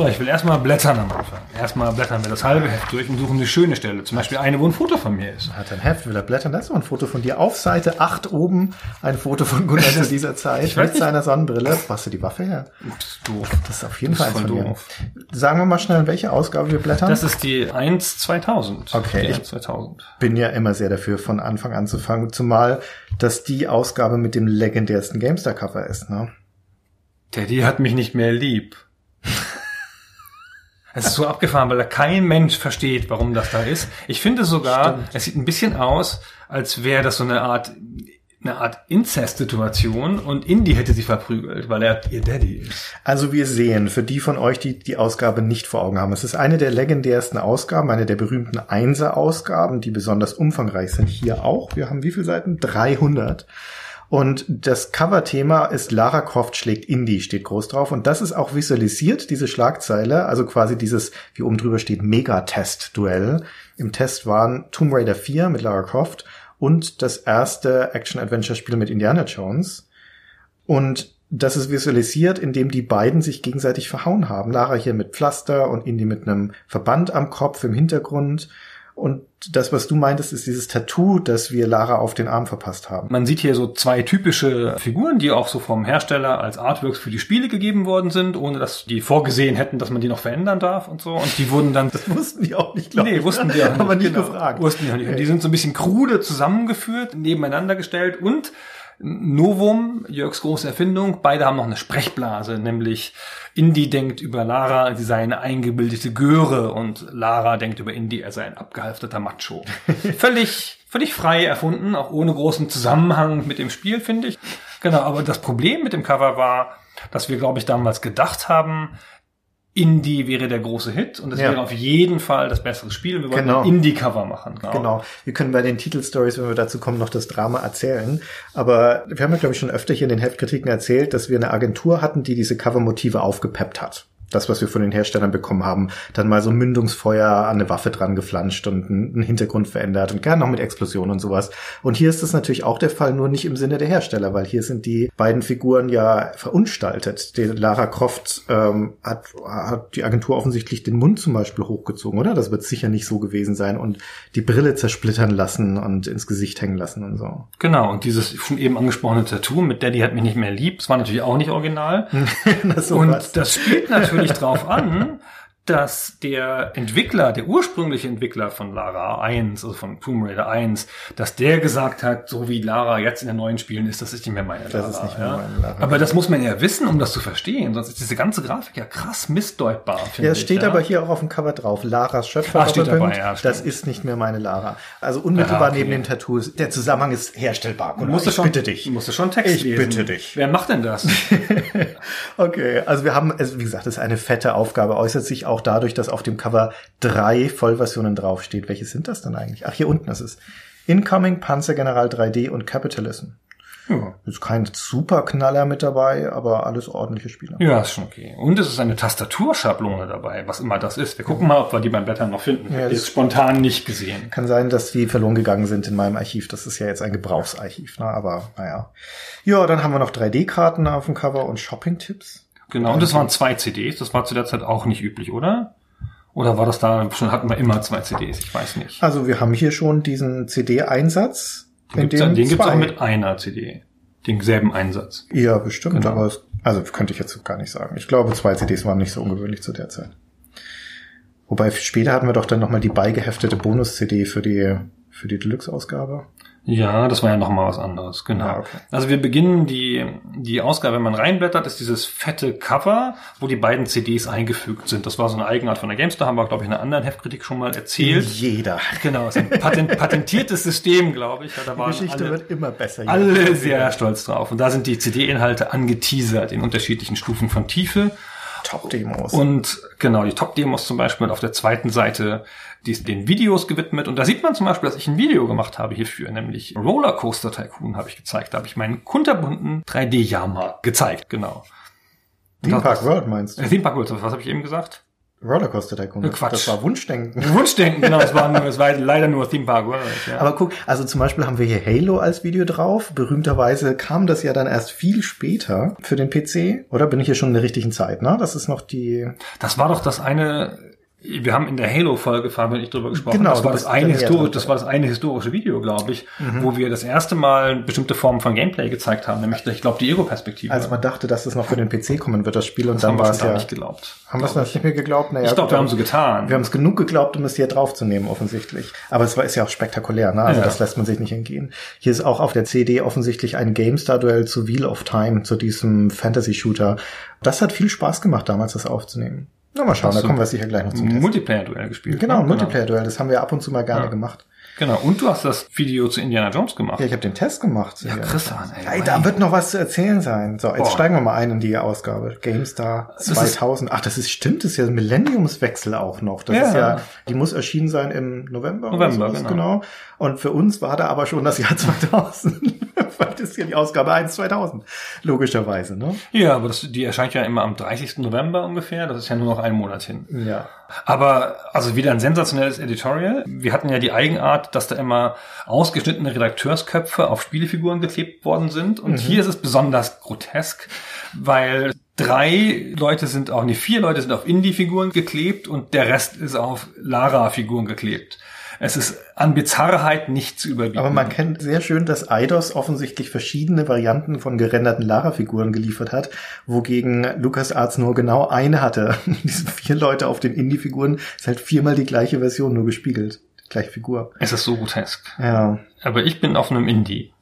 So, ich will erstmal blättern am Anfang. Erstmal blättern wir das halbe Heft durch und suchen eine schöne Stelle. Zum Beispiel eine, wo ein Foto von mir ist. Hat ein Heft, will er blättern. Das ist mal ein Foto von dir. Auf Seite 8 oben ein Foto von Gunnar zu dieser Zeit mit nicht. seiner Sonnenbrille. Hast du die Waffe her? Das ist doof. Das ist auf jeden Fall eins von doof. Sagen wir mal schnell, welche Ausgabe wir blättern. Das ist die 1 2000. Okay. Die Ich- 1 2000. bin ja immer sehr dafür, von Anfang an zu fangen. Zumal, dass die Ausgabe mit dem legendärsten GameStar-Cover ist. Ne? Teddy hat mich nicht mehr lieb. Es ist so abgefahren, weil da kein Mensch versteht, warum das da ist. Ich finde sogar, es sieht ein bisschen aus, als wäre das so eine Art, eine Art Inzest-Situation und Indy hätte sie verprügelt, weil er ihr Daddy ist. Also wir sehen, für die von euch, die die Ausgabe nicht vor Augen haben, es ist eine der legendärsten Ausgaben, eine der berühmten Einser-Ausgaben, die besonders umfangreich sind. Hier auch. Wir haben wie viele Seiten? 300. Und das Cover-Thema ist Lara Croft schlägt Indie, steht groß drauf. Und das ist auch visualisiert, diese Schlagzeile, also quasi dieses, wie oben drüber steht, Megatest-Duell. Im Test waren Tomb Raider 4 mit Lara Croft und das erste Action-Adventure-Spiel mit Indiana Jones. Und das ist visualisiert, indem die beiden sich gegenseitig verhauen haben. Lara hier mit Pflaster und Indy mit einem Verband am Kopf im Hintergrund. Und das, was du meintest, ist dieses Tattoo, das wir Lara auf den Arm verpasst haben. Man sieht hier so zwei typische Figuren, die auch so vom Hersteller als Artworks für die Spiele gegeben worden sind, ohne dass die vorgesehen hätten, dass man die noch verändern darf und so. Und die wurden dann Das wussten die auch nicht, glaube Nee, ich. wussten die auch nicht. Aber nicht genau. gefragt. Wussten die auch nicht. Und die sind so ein bisschen krude zusammengeführt, nebeneinander gestellt und Novum, Jörgs große Erfindung, beide haben noch eine Sprechblase, nämlich Indy denkt über Lara, sie sei eine eingebildete Göre und Lara denkt über Indy, er sei ein abgehalfterter Macho. völlig, völlig frei erfunden, auch ohne großen Zusammenhang mit dem Spiel, finde ich. Genau, aber das Problem mit dem Cover war, dass wir, glaube ich, damals gedacht haben, Indie wäre der große Hit und es Ja. wäre auf jeden Fall das bessere Spiel. Wir wollten Genau. Indie-Cover machen. Genau. Wir können bei den Titelstories, wenn wir dazu kommen, noch das Drama erzählen. Aber wir haben ja, glaube ich, schon öfter hier in den Heftkritiken erzählt, dass wir eine Agentur hatten, die diese Covermotive aufgepeppt hat. Das, was wir von den Herstellern bekommen haben, dann mal so ein Mündungsfeuer an eine Waffe dran geflanscht und einen Hintergrund verändert und gerne noch mit Explosionen und sowas. Und hier ist das natürlich auch der Fall, nur nicht im Sinne der Hersteller, weil hier sind die beiden Figuren ja verunstaltet. Die Lara Croft ähm, hat, hat die Agentur offensichtlich den Mund zum Beispiel hochgezogen, oder? Das wird sicher nicht so gewesen sein und die Brille zersplittern lassen und ins Gesicht hängen lassen und so. Genau, und dieses schon eben angesprochene Tattoo mit Daddy hat mich nicht mehr lieb, das war natürlich auch nicht original. Na, so und das spielt natürlich drauf an, dass der Entwickler, der ursprüngliche Entwickler von Lara 1, also von Tomb Raider 1, dass der gesagt hat, so wie Lara jetzt in den neuen Spielen ist, das ist nicht mehr meine Lara. ist nicht mehr ja. meine Lara. Aber das muss man ja wissen, um das zu verstehen, sonst ist diese ganze Grafik ja krass missdeutbar, Ja, es steht ja. aber hier auch auf dem Cover drauf. Laras Schöpfer. Ah, steht dabei, ja, stimmt. das ist nicht mehr meine Lara. Also unmittelbar Ja, okay. neben dem Tattoo. ist- Der Zusammenhang ist herstellbar. Du musst ich schon, bitte dich. Du musst schon Text Ich lesen. bitte dich. Wer macht denn das? Okay, also wir haben, also wie gesagt, das ist eine fette Aufgabe, äußert sich auch dadurch, dass auf dem Cover drei Vollversionen draufsteht. Welche sind das dann eigentlich? Ach, hier unten ist es. Incoming, Panzergeneral 3D und Capitalism. ja. Ist kein Superknaller mit dabei, aber alles ordentliche Spiele. ja, ist schon okay. Und es ist eine Tastaturschablone dabei, was immer das ist. Wir gucken mal, ob wir die beim Blättern noch finden. Ja, jetzt spontan nicht gesehen. Kann sein, dass die verloren gegangen sind in meinem Archiv. Das ist ja jetzt ein Gebrauchsarchiv, ne? aber naja. Ja, dann haben wir noch 3D-Karten auf dem Cover und Shopping-Tipps. Genau, und das waren zwei CDs. Das war zu der Zeit auch nicht üblich, oder? Oder war das da schon, hatten wir immer zwei CDs? Ich weiß nicht. Also wir haben hier schon diesen CD-Einsatz. Den gibt's, den gibt's auch mit einer CD. Denselben Einsatz. Ja, bestimmt, Genau. aber es, also könnte ich jetzt gar nicht sagen. Ich glaube, zwei CDs waren nicht so ungewöhnlich zu der Zeit. Wobei später hatten wir doch dann nochmal die beigeheftete Bonus-CD für die, für die Deluxe-Ausgabe. Ja, das war ja noch mal was anderes, genau. Ja, okay. Also wir beginnen die, die Ausgabe, wenn man reinblättert, ist dieses fette Cover, wo die beiden CDs eingefügt sind. Das war so eine Eigenart von der GameStar, haben wir, glaube ich, in einer anderen Heftkritik schon mal erzählt. Jeder. Genau, ist ein patent, patentiertes System, glaube ich. Da Die waren Geschichte alle, wird immer besser. alle sehr stolz drauf. Und da sind die CD-Inhalte angeteasert in unterschiedlichen Stufen von Tiefe. Top-Demos. Und genau, die Top-Demos zum Beispiel und auf der zweiten Seite die ist den Videos gewidmet. Und da sieht man zum Beispiel, dass ich ein Video gemacht habe hierfür, nämlich Rollercoaster Tycoon habe ich gezeigt. Da habe ich meinen kunterbunten 3D-Jahrmarkt gezeigt, genau. Theme Park World meinst du? Äh, Theme Park World, was habe ich eben gesagt? Rollercoaster Tycoon. Quatsch. Das war Wunschdenken. Wunschdenken, genau, es war, nur, es war leider nur Theme Park World. Ja. Aber guck, also zum Beispiel haben wir hier Halo als Video drauf. Berühmterweise kam das ja dann erst viel später für den PC. Oder bin ich hier schon in der richtigen Zeit, ne? Das ist noch die... das war doch das eine wir haben in der Halo-Folge, Fabian ich drüber gesprochen. Genau, das war das eine dran. das war das eine historische Video, glaube ich, wo wir das erste Mal bestimmte Formen von Gameplay gezeigt haben, nämlich, ich glaube, die Ego-Perspektive. Als man dachte, dass es noch für den PC kommen wird, das Spiel, und das dann haben wir war es ja... nicht geglaubt. Haben wir es noch nicht mehr geglaubt? Naja, Ich glaube, wir haben so getan. Wir haben es genug geglaubt, um es hier draufzunehmen, offensichtlich. Aber es war, ist ja auch spektakulär, ne? Also Ja. das lässt man sich nicht entgehen. Hier ist auch auf der CD offensichtlich ein GameStar-Duell zu Wheel of Time, zu diesem Fantasy-Shooter. Das hat viel Spaß gemacht, damals das aufzunehmen. Na, mal schauen, so. da kommen wir sicher gleich noch zum Test. Multiplayer-Duell gespielt. Genau, ne? ein Multiplayer-Duell, das haben wir ab und zu mal gerne Ja. gemacht. Genau. Und du hast das Video zu Indiana Jones gemacht. Ja, ich habe den Test gemacht. Ja, Christian, ey. Ey, da wird noch was zu erzählen sein. So, jetzt Boah. steigen wir mal ein in die Ausgabe. GameStar ist- 2000. Ach, das ist stimmt, das ist ja ein Millenniumswechsel auch noch. Das Ja. ist ja, die muss erschienen sein im November. November, sowas, genau. Und für uns war da aber schon das Jahr 2000. Weil das ist ja die Ausgabe 1 2000. Logischerweise, ne? Ja, aber das, die erscheint ja immer am 30. November ungefähr. Das ist ja nur noch einen Monat hin. Ja. Aber also wieder ein sensationelles Editorial. Wir hatten ja die Eigenart, dass da immer ausgeschnittene Redakteursköpfe auf Spielefiguren geklebt worden sind. Und hier ist es besonders grotesk, weil drei Leute sind auch, nee, vier Leute sind auf Indie-Figuren geklebt und der Rest ist auf Lara-Figuren geklebt. Es ist an Bizarrheit nicht zu überbieten. Aber man kennt sehr schön, dass Eidos offensichtlich verschiedene Varianten von gerenderten Lara-Figuren geliefert hat, wogegen LucasArts nur genau eine hatte. Diese vier Leute auf den Indie-Figuren ist halt viermal die gleiche Version, nur gespiegelt. Die gleiche Figur. es ist so grotesk. Ja. Aber ich bin auf einem Indie.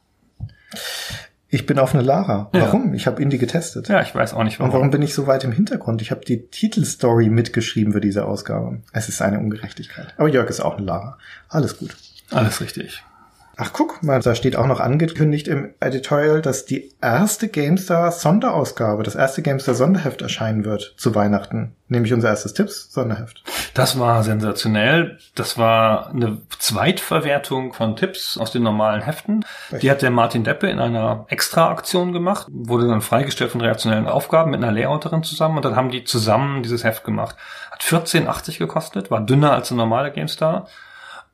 Ich bin auf eine Lara. Ja. Warum? Ich habe Indie getestet. Ja, ich weiß auch nicht Und warum. warum bin ich so weit im Hintergrund? Ich habe die Titelstory mitgeschrieben für diese Ausgabe. Es ist eine Ungerechtigkeit. Aber Jörg ist auch eine Lara. Alles gut. Alles richtig. Ach, guck mal, da steht auch noch angekündigt im Editorial, dass die erste GameStar Sonderausgabe, das erste GameStar Sonderheft erscheinen wird zu Weihnachten. Nämlich unser erstes Tipps Sonderheft. Das war sensationell. Das war eine Zweitverwertung von Tipps aus den normalen Heften. Die hat der Martin Deppe in einer Extra-Aktion gemacht, wurde dann freigestellt von reaktionellen Aufgaben mit einer Layouterin zusammen und dann haben die zusammen dieses Heft gemacht. Hat 14,80 gekostet, war dünner als eine normale GameStar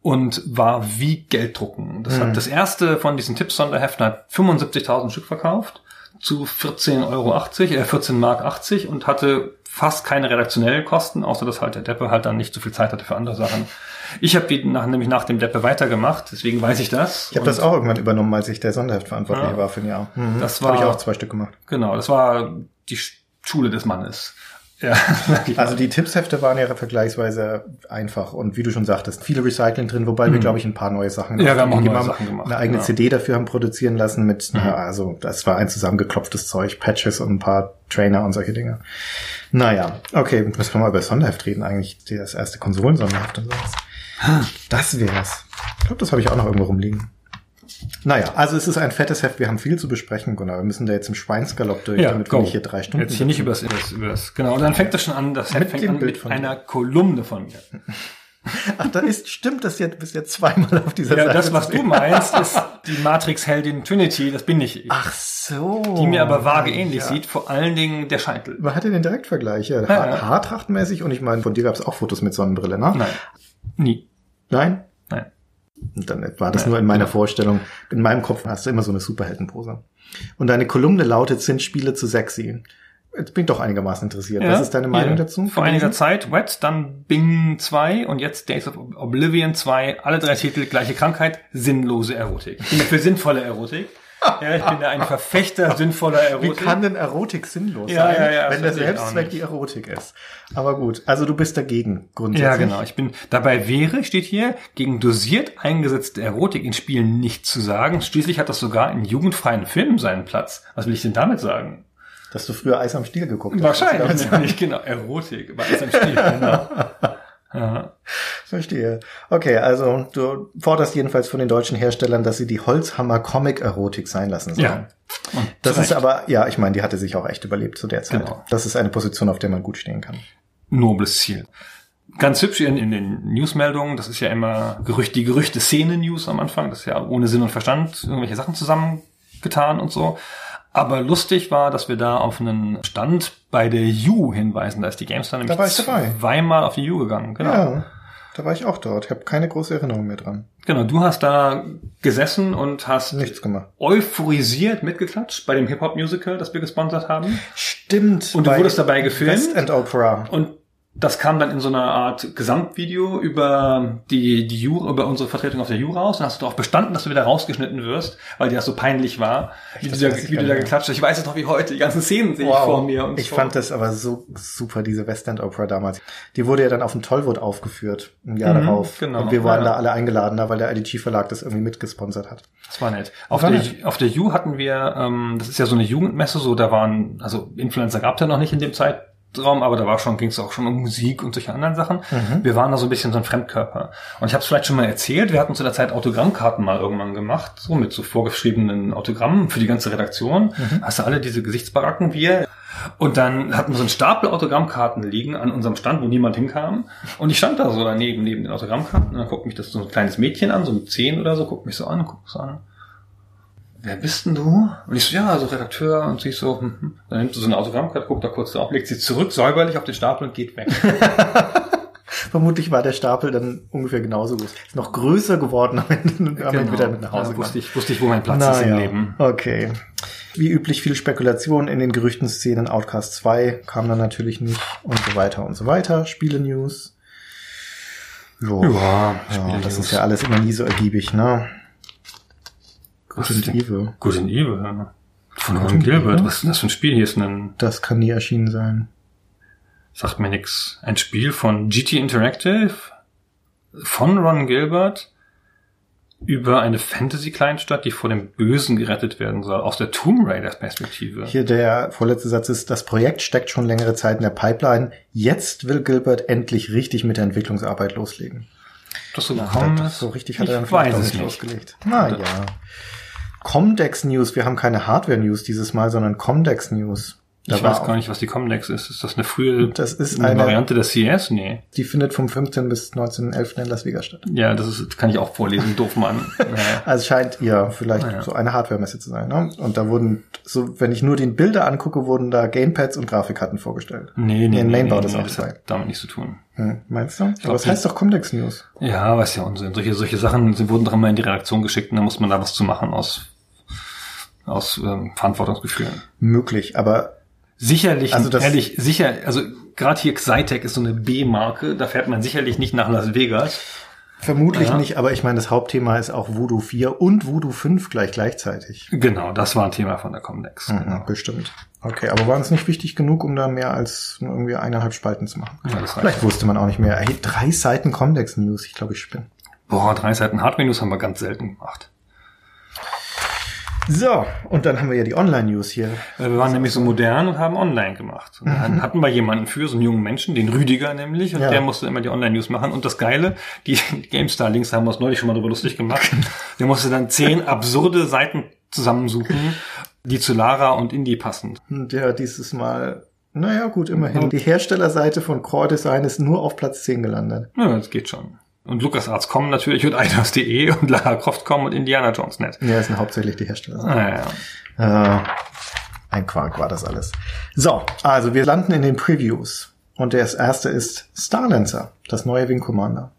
und war wie Gelddrucken. Das hat das erste von diesen Tipps-Sonderheften hat 75.000 Stück verkauft zu 14,80 Euro, äh, 14 Mark 80 und hatte fast keine redaktionellen Kosten, außer dass halt der Deppe halt dann nicht so viel Zeit hatte für andere Sachen. Ich habe die nach, nämlich nach dem Deppe weitergemacht, deswegen weiß ich das. Ich habe das auch irgendwann übernommen, als ich der Sonderheftverantwortliche Ja. war für ein Jahr. Mhm. Das habe ich war- auch zwei Stück gemacht. Genau, das war die Schule des Mannes. Ja, Also die Tippshefte waren ja vergleichsweise einfach und wie du schon sagtest, viele Recycling drin, wobei wir, glaube ich, ein paar neue Sachen Mhm. Ja, wir haben auch neue Sachen gemacht, Eine eigene genau. CD dafür haben produzieren lassen mit, Mhm. na, also das war ein zusammengeklopftes Zeug, Patches und ein paar Trainer und solche Dinge. Naja, okay, müssen wir mal über das Sonderheft reden, eigentlich das erste Konsolensonderheft und sowas. Das wär's. Ich glaube, das habe ich auch noch irgendwo rumliegen. Naja, also es ist ein fettes Heft, wir haben viel zu besprechen, Gunnar. Wir müssen da jetzt im Schweinsgalopp durch, damit wir go. nicht hier drei Stunden Jetzt hier nicht über das, über das. Genau, und dann fängt das schon an, das Heft Mit fängt an Bild mit einer Kolumne von mir. Ach, da ist, stimmt das jetzt, bist jetzt zweimal auf dieser Ja, Seite. das, was du meinst, ist die Matrix-Heldin Trinity, das bin nicht ich. Ach so. die mir aber vage ähnlich ja. sieht, vor allen Dingen der Scheitel. Man hatte den Direktvergleich, ja. Ja, Ha ja. Haartrachtmäßig und ich meine, von dir gab es auch Fotos mit Sonnenbrille, ne? Nein. Nie. Nein? Und dann war das Nein, nur in meiner genau. Vorstellung. In meinem Kopf hast du immer so eine Superheldenpose. Und deine Kolumne lautet, sind Spiele zu sexy? Jetzt bin ich doch einigermaßen interessiert. Was ist deine Meinung dazu? Vor einiger Zeit Wet, dann Bing 2 und jetzt Days of Oblivion 2. Alle drei Titel, gleiche Krankheit, sinnlose Erotik. Für sinnvolle Erotik. Ja, ich bin da ein Verfechter sinnvoller Wie Erotik. kann denn Erotik sinnlos Ja, sein, ja, ja, wenn das der Selbstzweck nicht. die Erotik ist? Aber gut, also du bist dagegen grundsätzlich. Ja, genau. Ich bin dabei wäre, steht hier, gegen dosiert eingesetzte Erotik in Spielen nicht zu sagen. Schließlich hat das sogar in jugendfreien Filmen seinen Platz. Was will ich denn damit sagen? Dass du früher Eis am Stiel geguckt hast. Wahrscheinlich nämlich, genau. Erotik, aber alles am Stiel, genau. Ja. Verstehe. Okay, also du forderst jedenfalls von den deutschen Herstellern, dass sie die Holzhammer Comic Erotik sein lassen sollen. ja, Und Das ist aber, ja, ich meine, die hatte sich auch echt überlebt zu der Zeit. Genau. Das ist eine Position, auf der man gut stehen kann. nobles Ziel. Ganz hübsch in, in den Newsmeldungen, das ist ja immer Gerücht, die Gerüchte Szene-News am Anfang, das ist ja ohne Sinn und Verstand irgendwelche Sachen zusammengetan und so. Aber lustig war, dass wir da auf einen Stand bei der U hinweisen. Da ist die GameStar nämlich Da war ich dabei. zweimal auf die U gegangen. Genau. Ja, da war ich auch dort. Ich habe keine große Erinnerung mehr dran. Genau, du hast da gesessen und hast Nichts gemacht. euphorisiert mitgeklatscht bei dem Hip-Hop-Musical, das wir gesponsert haben. Stimmt. Und du wurdest dabei gefilmt? West End Opera. Und das kam dann in so einer Art Gesamtvideo über die, die Ju, über unsere Vertretung auf der Ju raus. Dann hast du darauf bestanden, dass du wieder rausgeschnitten wirst, weil dir das so peinlich war, wie das du, da, wie du da geklatscht hast. Ich weiß es noch wie heute. Die ganzen Szenen sehe ich vor mir. Und ich so. fand das aber so super, diese West End Opera damals. Die wurde ja dann auf dem Tollwood aufgeführt, im Jahr Mhm, darauf. genau. Und wir waren Ja. da alle eingeladen, da, weil der IDG Verlag das irgendwie mitgesponsert hat. Das war nett. Auf War der, nett. auf der U hatten wir, ähm, das ist ja so eine Jugendmesse, so da waren, also Influencer gab es ja noch nicht in dem Zeitraum, aber da war schon, ging es auch schon um Musik und solche anderen Sachen. Wir waren da so ein bisschen so ein Fremdkörper. Und ich habe es vielleicht schon mal erzählt, wir hatten zu der Zeit Autogrammkarten mal irgendwann gemacht, so mit so vorgeschriebenen Autogrammen für die ganze Redaktion. Hast du alle diese Gesichtsbaracken wir. Und dann hatten wir so einen Stapel Autogrammkarten liegen an unserem Stand, wo niemand hinkam. Und ich stand da so daneben, neben den Autogrammkarten. Und dann guckt mich das so ein kleines Mädchen an, so mit zehn oder so, guckt mich so an, guckt so an. Wer bist denn du? Und ich so, ja, so Redakteur. Und sie so, hm, hm. dann nimmt sie so eine Autogrammkarte, guckt da kurz drauf, legt sie zurück, säuberlich auf den Stapel und geht weg. Vermutlich war der Stapel dann ungefähr genauso groß. Ist noch größer geworden am Ende und ihn wieder mit nach Hause Genau. ja, wusste ich, wusste ich, wo mein Platz ist im Leben. Okay. Wie üblich viel Spekulation in den Gerüchtenszenen. Outcast 2 kam dann natürlich nicht und so weiter und so weiter. Spiele-News. Jo. Ja, ja, das ist ja alles immer nie so ergiebig, ne? Good and? Evil. Good and Evil. ja. Von Ron Gilbert. Was ist denn das für ein Spiel? Hier ist ein, Das kann nie erschienen sein. sagt mir nix. Ein Spiel von GT Interactive von Ron Gilbert über eine Fantasy-Kleinstadt, die vor dem Bösen gerettet werden soll, aus der Tomb Raider-Perspektive. Hier der vorletzte Satz ist, das Projekt steckt schon längere Zeit in der Pipeline. Jetzt will Gilbert endlich richtig mit der Entwicklungsarbeit loslegen. Das so gekommen ist? so richtig hat ich er dann weiß es nicht nicht. losgelegt. Na ja. Comdex News. Wir haben keine Hardware News dieses Mal, sondern Comdex News. Da Ich weiß gar nicht, was die Comdex ist. Ist das eine frühe Das ist eine eine- Variante der CS? Nee. Die findet vom 15. bis 19.11. in Las Vegas statt. Ja, das ist, kann ich auch vorlesen, doof Mann. Naja. Also es scheint ja vielleicht Ah, ja. so eine Hardware-Messe zu sein. Ne? Und da wurden, so wenn ich nur den Bilder angucke, wurden da Gamepads und Grafikkarten vorgestellt. Nee, nee, In nee, Mainbau nee, das nee, das hat damit nichts zu tun. Hm, meinst du? Aber glaub, das die- heißt doch Comdex News. Ja, aber ist ja Unsinn. Solche, solche Sachen sie wurden doch immer in die Redaktion geschickt und dann muss man da was zu machen aus, aus ähm, Verantwortungsgefühl. Möglich, aber Sicherlich, Also das- ehrlich, sicher, also gerade hier Xytec ist so eine B-Marke, da fährt man sicherlich nicht nach Las Vegas. vermutlich Ja. nicht. Aber ich meine, das Hauptthema ist auch Voodoo 4 und Voodoo 5 gleich gleichzeitig. Genau, das war ein Thema von der Comdex. Mhm, Genau. Bestimmt. Okay, aber war es nicht wichtig genug, um da mehr als irgendwie eineinhalb Spalten zu machen? Ja. Vielleicht wusste man auch nicht mehr. Hey, drei Seiten Comdex News. Ich glaube, ich spinne. Boah, drei Seiten Hardware News haben wir ganz selten gemacht. So, und dann haben wir ja die Online-News hier. Wir waren nämlich so modern und haben online gemacht. Und dann hatten wir jemanden für, so einen jungen Menschen, den Rüdiger nämlich, und Ja. der musste immer die Online-News machen. Und das Geile, die GameStar-Links haben wir uns neulich schon mal drüber lustig gemacht. Der musste dann zehn absurde Seiten zusammensuchen, die zu Lara und Indie passen. Und ja, dieses Mal, naja, gut, immerhin. Die Herstellerseite von Core Design ist nur auf Platz 10 gelandet. Ja, das geht schon. Und LucasArts kommen natürlich und Eidos.de und Lara Croft kommen und Indiana Jones net. Ja, es sind hauptsächlich die Hersteller. Ah, ja. Äh, ein Quark war das alles. So, also wir landen in den Previews. Und das erste ist Starlancer, das neue Wing Commander.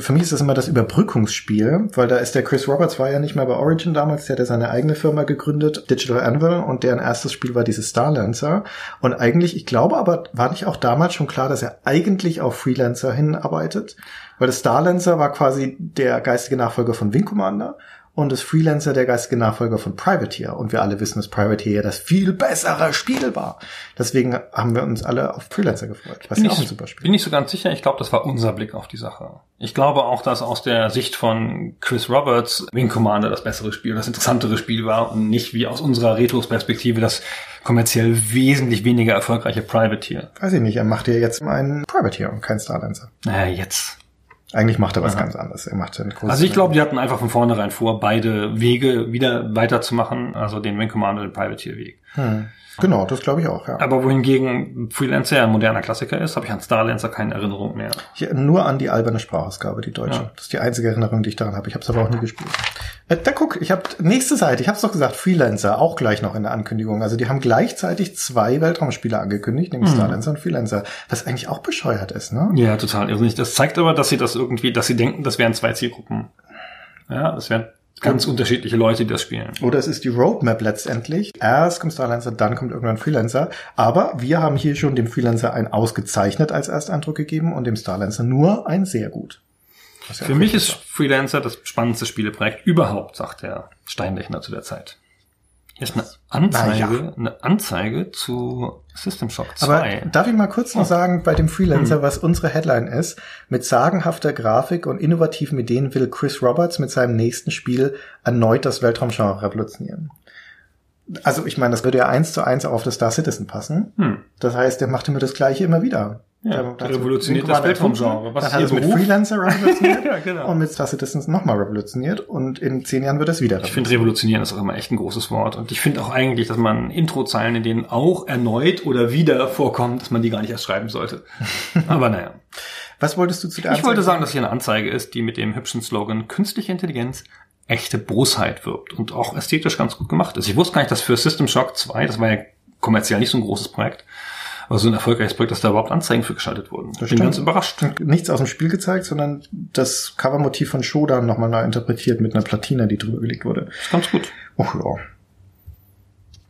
Für mich ist das immer das Überbrückungsspiel, weil da ist der Chris Roberts war ja nicht mehr bei Origin damals, der hat ja seine eigene Firma gegründet, Digital Anvil, und deren erstes Spiel war dieses Starlancer. Und eigentlich, ich glaube aber, war nicht auch damals schon klar, dass er eigentlich auf Freelancer hinarbeitet? Weil das Starlancer war quasi der geistige Nachfolger von Wing Commander und das Freelancer der geistige Nachfolger von Privateer. Und wir alle wissen, dass Privateer ja das viel bessere Spiel war. Deswegen haben wir uns alle auf Freelancer gefreut. Was Bin ja auch ein ich, super Spiel bin ich so ganz sicher. Ich glaube, das war unser Blick auf die Sache. Ich glaube auch, dass aus der Sicht von Chris Roberts Wing Commander das bessere Spiel, das interessantere Spiel war und nicht wie aus unserer Retros-Perspektive das kommerziell wesentlich weniger erfolgreiche Privateer. Weiß ich nicht, er macht ja jetzt einen Privateer und kein Starlancer. Naja, jetzt. Eigentlich macht er was ganz anderes. Er macht einen Also ich glaube, die hatten einfach von vornherein vor, beide Wege wieder weiterzumachen, also den Wing Commander und den Privateer-Weg. Hm. Genau, das glaube ich auch, ja. Aber wohingegen Freelancer ja ein moderner Klassiker ist, habe ich an Starlancer keine Erinnerung mehr. Ich, nur an die alberne Sprachausgabe, die deutsche. Ja. Das ist die einzige Erinnerung, die ich daran habe. Ich habe es aber auch nie gespielt. Äh, da guck, ich habe nächste Seite, ich habe es doch gesagt, Freelancer, auch gleich noch in der Ankündigung. Also die haben gleichzeitig zwei Weltraumspiele angekündigt, nämlich Starlancer und Freelancer, was eigentlich auch bescheuert ist, ne? Ja, total irrsinnig. Das zeigt aber, dass sie das irgendwie, dass sie denken, das wären zwei Zielgruppen. Ja, das wären ganz unterschiedliche Leute, die das spielen. Oder es ist die Roadmap letztendlich. Erst kommt Starlancer, dann kommt irgendwann Freelancer. Aber wir haben hier schon dem Freelancer ein ausgezeichnet als Ersteindruck gegeben und dem Starlancer nur ein sehr gut. Ja Für mich ist Freelancer das spannendste Spieleprojekt überhaupt, sagt der Steinlechner zu der Zeit. Ist eine Anzeige, Na eine Anzeige zu System Shock 2. Aber darf ich mal kurz noch sagen, bei dem Freelancer, was unsere Headline ist, mit sagenhafter Grafik und innovativen Ideen will Chris Roberts mit seinem nächsten Spiel erneut das Weltraumgenre revolutionieren. Also ich meine, das würde ja eins zu eins auf das Star Citizen passen. Hm. Das heißt, der macht immer das gleiche immer wieder. Ja, Der- der revolutioniert das Weltraumgenre. Was Was ist hat es mit? Freelancer revolutioniert Ja, genau. und mit Star Citizen nochmal revolutioniert und in zehn Jahren wird es wieder Ich finde revolutionieren ist auch immer echt ein großes Wort. Und ich finde auch eigentlich, dass man Introzeilen, in denen auch erneut oder wieder vorkommt, dass man die gar nicht erst schreiben sollte. Aber naja. Was wolltest du zu der Ich wollte Anzeige sagen, dass hier eine Anzeige ist, die mit dem hübschen Slogan Künstliche Intelligenz echte Bosheit wirbt und auch ästhetisch ganz gut gemacht ist. Ich wusste gar nicht, dass für System Shock 2, das war ja kommerziell nicht so ein großes Projekt, aber so ein erfolgreiches Projekt, dass da überhaupt Anzeigen für geschaltet wurden. Bin stimmt. ganz überrascht. nichts aus dem Spiel gezeigt, sondern das Covermotiv von Shodan nochmal neu interpretiert mit einer Platine, die drüber gelegt wurde. Ist ganz gut. Och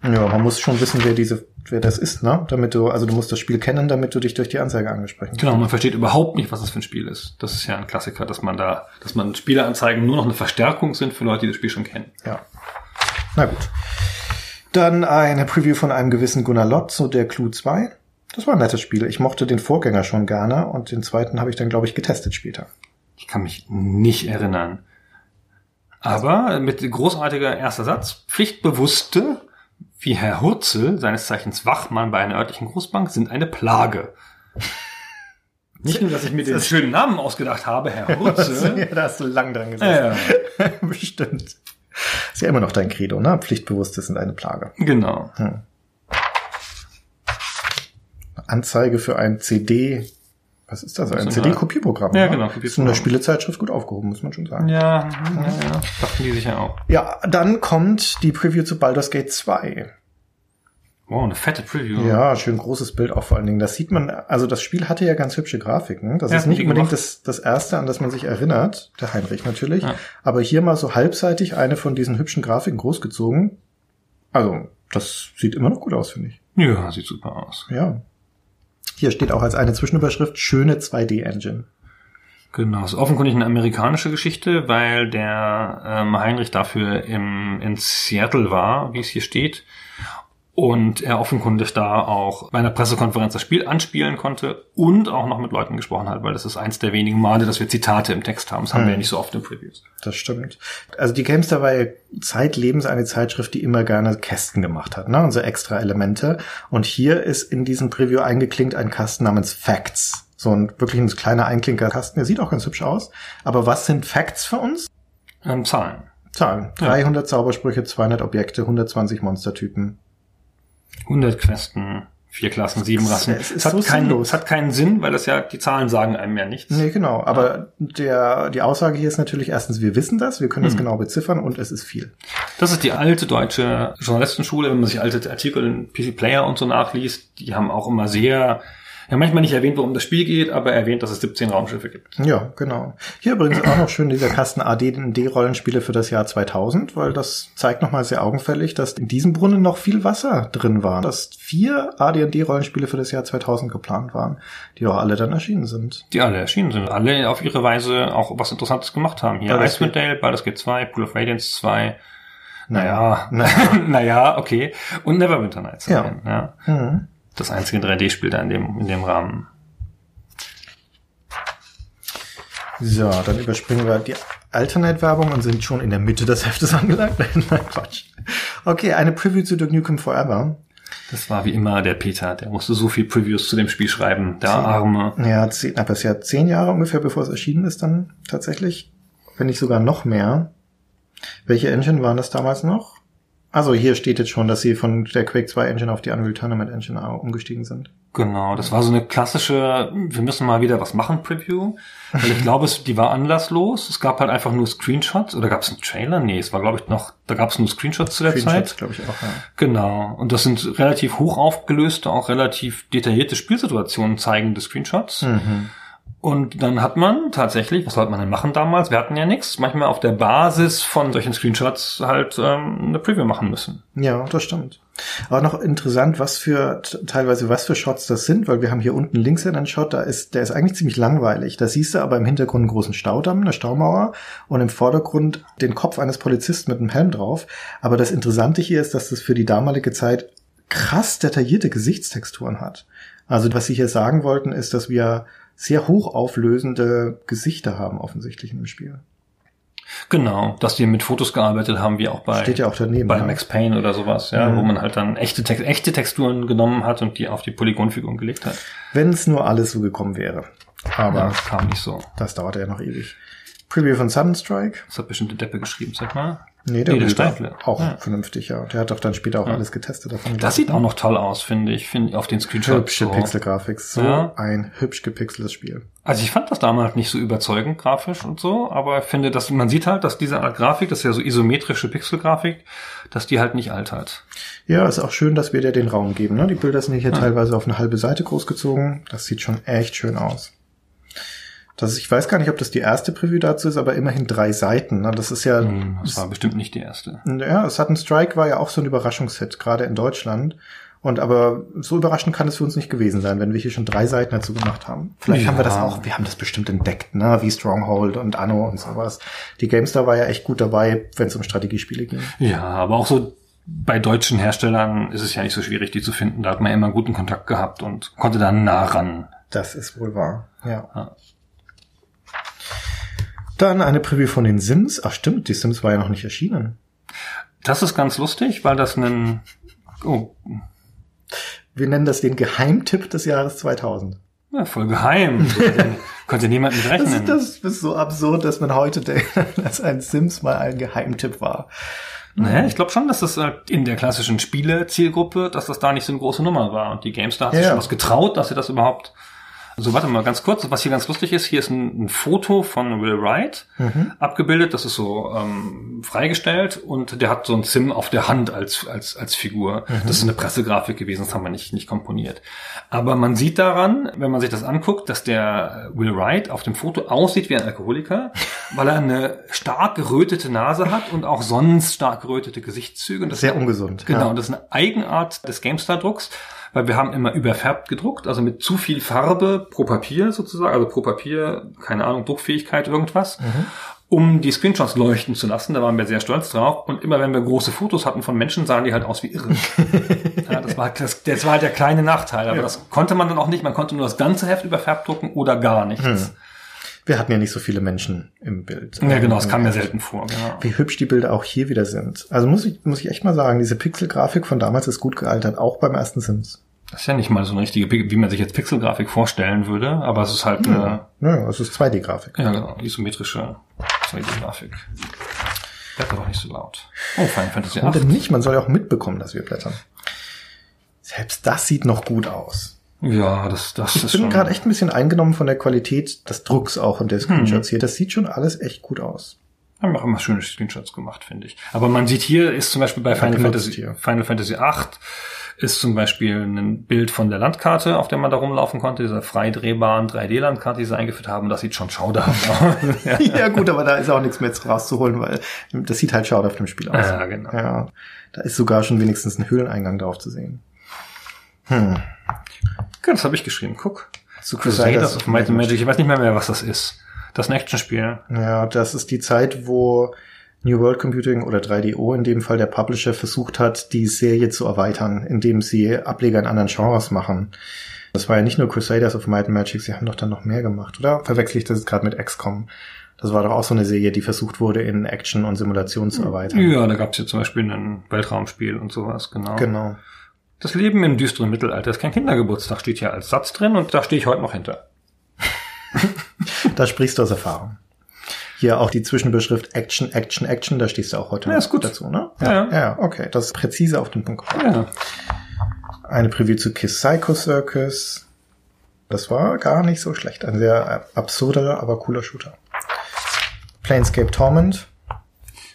ja. Ja, man muss schon wissen, wer diese, wer das ist, ne? Damit du, also du musst das Spiel kennen, damit du dich durch die Anzeige angesprochen Genau, man versteht überhaupt nicht, was das für ein Spiel ist. Das ist ja ein Klassiker, dass man da, dass man Spieleranzeigen nur noch eine Verstärkung sind für Leute, die das Spiel schon kennen. Ja. Na gut. Dann eine Preview von einem gewissen Gunnar Lott zu der Clue 2. Das war ein nettes Spiel. Ich mochte den Vorgänger schon gerne und den zweiten habe ich dann, glaube ich, getestet später. Ich kann mich nicht erinnern. Aber mit großartiger erster Satz, Pflichtbewusste, wie Herr Hurzel, seines Zeichens Wachmann bei einer örtlichen Großbank, sind eine Plage. Nicht nur, dass ich mir den schönen Namen ausgedacht habe, Herr Hurzel. ja, da hast du lang dran gesessen. ja, Bestimmt. Ist ja immer noch dein Credo, ne? Pflichtbewusste sind eine Plage. genau. Anzeige für ein CD. Was ist das? Ein CD-Kopierprogramm. Ja, ne? genau, Ist in Kopierprogramm. der Spielezeitschrift gut aufgehoben, muss man schon sagen. Ja, ja, ja, dachten die sicher auch. Ja, dann kommt die Preview zu Baldur's Gate 2. Wow, eine fette Preview. Ja, schön großes Bild auch vor allen Dingen. Das sieht man, also das Spiel hatte ja ganz hübsche Grafiken. Das Ja, ist nicht unbedingt das, das erste, an das man sich erinnert. Der Heinrich natürlich. Ja. Aber hier mal so halbseitig eine von diesen hübschen Grafiken großgezogen. Also, das sieht immer noch gut aus, finde ich. Ja, sieht super aus. Ja. Hier steht auch als eine Zwischenüberschrift schöne 2D-Engine. Genau, ist offenkundig eine amerikanische Geschichte, weil der ähm, Heinrich dafür im, in Seattle war, wie es hier steht. Und er offenkundig da auch bei einer Pressekonferenz das Spiel anspielen konnte und auch noch mit Leuten gesprochen hat, weil das ist eins der wenigen Male, dass wir Zitate im Text haben. Das haben wir ja nicht so oft in Previews. Das stimmt. Also die Gamestar war ja zeitlebens eine Zeitschrift, die immer gerne Kästen gemacht hat, ne? So extra Elemente. Und hier ist in diesem Preview eingeklinkt ein Kasten namens Facts. So ein wirklich ein kleiner Einklinkerkasten. Der sieht auch ganz hübsch aus. Aber was sind Facts für uns? Ähm, Zahlen. Zahlen. 300 Zaubersprüche, 200 Objekte, 120 Monstertypen. 100 Questen, vier Klassen, sieben Rassen. es Es hat, so keinen, sinnlos. es hat keinen Sinn, weil das ja, die Zahlen sagen einem ja nichts. Nee, genau. Aber der, die Aussage hier ist natürlich erstens, wir wissen das, wir können das genau beziffern und es ist viel. Das ist die alte deutsche Journalistenschule, wenn man sich alte Artikel in PC Player und so nachliest, die haben auch immer sehr, ja manchmal nicht erwähnt, worum das Spiel geht, aber erwähnt, dass es 17 Raumschiffe gibt. Ja, genau. Hier übrigens auch noch schön dieser Kasten AD&D-Rollenspiele für das Jahr 2000, weil das zeigt nochmal sehr augenfällig, dass in diesem Brunnen noch viel Wasser drin war. Dass vier AD&D-Rollenspiele für das Jahr 2000 geplant waren, die auch alle dann erschienen sind. Die alle erschienen sind, alle auf ihre Weise auch was Interessantes gemacht haben. Hier Baldur's Icewind Dale, Baldur's Gate 2, Pool of Radiance 2, naja, Naja. naja, okay. Und Neverwinter Nights. Ja. ja. Mhm. Das einzige 3D-Spiel da in dem, in dem Rahmen. So, dann überspringen wir die Alternate-Werbung und sind schon in der Mitte des Heftes angelangt. Nein, Quatsch. Okay, eine Preview zu Duke Nukem Forever. Das war wie immer der Peter, der musste so viel Previews zu dem Spiel schreiben, der Arme. Ja, zehn, aber es ist ja zehn Jahre ungefähr, bevor es erschienen ist dann tatsächlich. Wenn nicht sogar noch mehr. Welche Engine waren das damals noch? Also hier steht jetzt schon, dass sie von der Quake 2 Engine auf die Unreal Tournament Engine umgestiegen sind. Genau, das war so eine klassische, wir müssen mal wieder was machen, Preview. Weil ich glaube, es, die war anlasslos. Es gab halt einfach nur Screenshots. Oder gab es einen Trailer? Nee, es war, glaube ich, noch, da gab es nur Screenshots zu der Screenshots, Zeit. glaube ich auch, ja. Genau. Und das sind relativ hoch aufgelöste, auch relativ detaillierte Spielsituationen zeigende Screenshots. Und dann hat man tatsächlich, was sollte man denn machen damals? Wir hatten ja nichts. Manchmal auf der Basis von solchen Screenshots halt ähm, eine Preview machen müssen. Ja, das stimmt. Aber noch interessant, was für teilweise was für Shots das sind, weil wir haben hier unten links einen Shot, da ist der ist eigentlich ziemlich langweilig. Da siehst du aber im Hintergrund einen großen Staudamm, eine Staumauer und im Vordergrund den Kopf eines Polizisten mit einem Helm drauf. Aber das Interessante hier ist, dass das für die damalige Zeit krass detaillierte Gesichtstexturen hat. Also was sie hier sagen wollten, ist, dass wir sehr hochauflösende Gesichter haben offensichtlich dem Spiel. Genau, dass die mit Fotos gearbeitet haben, wie auch bei, Steht ja auch daneben. bei ja. Max Payne oder sowas, ja, Mhm. wo man halt dann echte, Text, echte Texturen genommen hat und die auf die Polygonfiguren gelegt hat. Wenn es nur alles so gekommen wäre. Aber Aber das kam nicht so. das dauerte ja noch ewig. Preview von Sudden Strike? Das hat bestimmt der Deppe geschrieben, sag mal. Nee, der, Nee, der Steifle. Auch Ja. vernünftig, ja. Der hat doch dann später auch alles getestet davon. Das sieht auch noch toll aus, finde ich, finde auf den Screenshots. Hübsche so. Pixelgrafik. So Ja. ein hübsch gepixeltes Spiel. Also ich fand das damals nicht so überzeugend grafisch und so, aber ich finde, dass man sieht halt, dass diese Art Grafik, das ist ja so isometrische Pixelgrafik, dass die halt nicht altert. Ja, ist auch schön, dass wir dir den Raum geben. Ne? Die Bilder sind hier teilweise auf eine halbe Seite großgezogen. Das sieht schon echt schön aus. Das ist, ich weiß gar nicht, ob das die erste Preview dazu ist, aber immerhin drei Seiten. Ne? Das ist ja, Hm, Das war bestimmt nicht die erste. ja, Sudden Strike war ja auch so ein Überraschungshit, gerade in Deutschland. Und aber so überraschend kann es für uns nicht gewesen sein, wenn wir hier schon drei Seiten dazu gemacht haben. Vielleicht Ja. haben wir das auch, wir haben das bestimmt entdeckt, ne? wie Stronghold und Anno und sowas. Die GameStar war ja echt gut dabei, wenn es um Strategiespiele ging. Ja, aber auch so bei deutschen Herstellern ist es ja nicht so schwierig, die zu finden. Da hat man immer guten Kontakt gehabt und konnte dann nah ran. Das ist wohl wahr. Ja. Ja. Dann eine Preview von den Sims. Ach stimmt, die Sims war ja noch nicht erschienen. Das ist ganz lustig, weil das ein oh, Wir nennen das den Geheimtipp des Jahres 2000. ja, voll geheim. Konnte, niemand mit Das rechnen. ist, das ist so absurd, dass man heute denkt, dass ein Sims mal ein Geheimtipp war. Naja, ich glaube schon, dass das halt in der klassischen Spiele-Zielgruppe, dass das da nicht so eine große Nummer war. Und die GameStar hat sich Ja. schon was getraut, dass sie das überhaupt. Also warte mal ganz kurz, was hier ganz lustig ist, hier ist ein, ein Foto von Will Wright abgebildet, das ist so ähm, freigestellt und der hat so ein Sim auf der Hand als, als, als Figur. Das ist eine Pressegrafik gewesen, das haben wir nicht, nicht komponiert. Aber man sieht daran, wenn man sich das anguckt, dass der Will Wright auf dem Foto aussieht wie ein Alkoholiker, weil er eine stark gerötete Nase hat und auch sonst stark gerötete Gesichtszüge. Und das Sehr ungesund. Genau, Ja. und das ist eine Eigenart des GameStar-Drucks, weil wir haben immer überfärbt gedruckt, also mit zu viel Farbe pro Papier sozusagen, also pro Papier, keine Ahnung, Druckfähigkeit, irgendwas, um die Screenshots leuchten zu lassen. Da waren wir sehr stolz drauf. Und immer wenn wir große Fotos hatten von Menschen, sahen die halt aus wie irre. ja, das, war, das, das war halt der kleine Nachteil, aber das konnte man dann auch nicht. Man konnte nur das ganze Heft überfärbt drucken oder gar nichts. Wir hatten ja nicht so viele Menschen im Bild. Ja, genau, das kam mir selten vor. Genau. Wie hübsch die Bilder auch hier wieder sind. Also muss ich, muss ich echt mal sagen, diese Pixelgrafik von damals ist gut gealtert, auch beim ersten Sims. Das ist ja nicht mal so eine richtige, wie man sich jetzt Pixelgrafik vorstellen würde, aber es ist halt eine, Ja, es ist 2D-Grafik. Ja, genau. Isometrische 2D-Grafik. Blätter doch nicht so laut. Oh, Final Fantasy Und 8. nicht, man soll ja auch mitbekommen, dass wir blättern. Selbst das sieht noch gut aus. Ja, das, das Ich ist bin schon... gerade echt ein bisschen eingenommen von der Qualität des Drucks auch und der Screenshots Hm. hier. Das sieht schon alles echt gut aus. haben auch immer schöne Screenshots gemacht, finde ich. Aber man sieht hier, ist zum Beispiel bei Final Fantasy, hier. Final Fantasy 8 ist zum Beispiel ein Bild von der Landkarte, auf der man da rumlaufen konnte, dieser frei drehbaren 3D-Landkarte, die sie eingeführt haben. Das sieht schon schauderhaft aus. ja. ja gut, aber da ist auch nichts mehr rauszuholen, weil das sieht halt schauderhaft im Spiel aus. Ja, genau. Ja, da ist sogar schon wenigstens ein Höhleneingang drauf zu sehen. Hm. Okay, das habe ich geschrieben. Guck. Zu Crusaders of Might and Magic. Ich weiß nicht mehr mehr, was das ist. Das ist ein Actionspiel. Ja, das ist die Zeit, wo New World Computing oder 3DO in dem Fall der Publisher versucht hat, die Serie zu erweitern, indem sie Ableger in anderen Genres machen. Das war ja nicht nur Crusaders of Might and Magic, sie haben doch dann noch mehr gemacht, oder? Verwechsel ich das jetzt gerade mit XCOM? Das war doch auch so eine Serie, die versucht wurde, in Action und Simulation zu erweitern. Ja, da gab es ja zum Beispiel ein Weltraumspiel und sowas, genau. Genau. Das Leben im düsteren Mittelalter ist kein Kindergeburtstag, steht hier als Satz drin und da stehe ich heute noch hinter. Da sprichst du aus Erfahrung. Hier auch die Zwischenbeschrift Action, Action, Action, da stehst du auch heute Ja, noch ist gut. dazu, ne? Ja, ja. ja, okay. Das ist präzise auf den Punkt gebracht. Ja. Eine Preview zu Kiss Psycho Circus. Das war gar nicht so schlecht. Ein sehr absurder, aber cooler Shooter. Planescape Torment.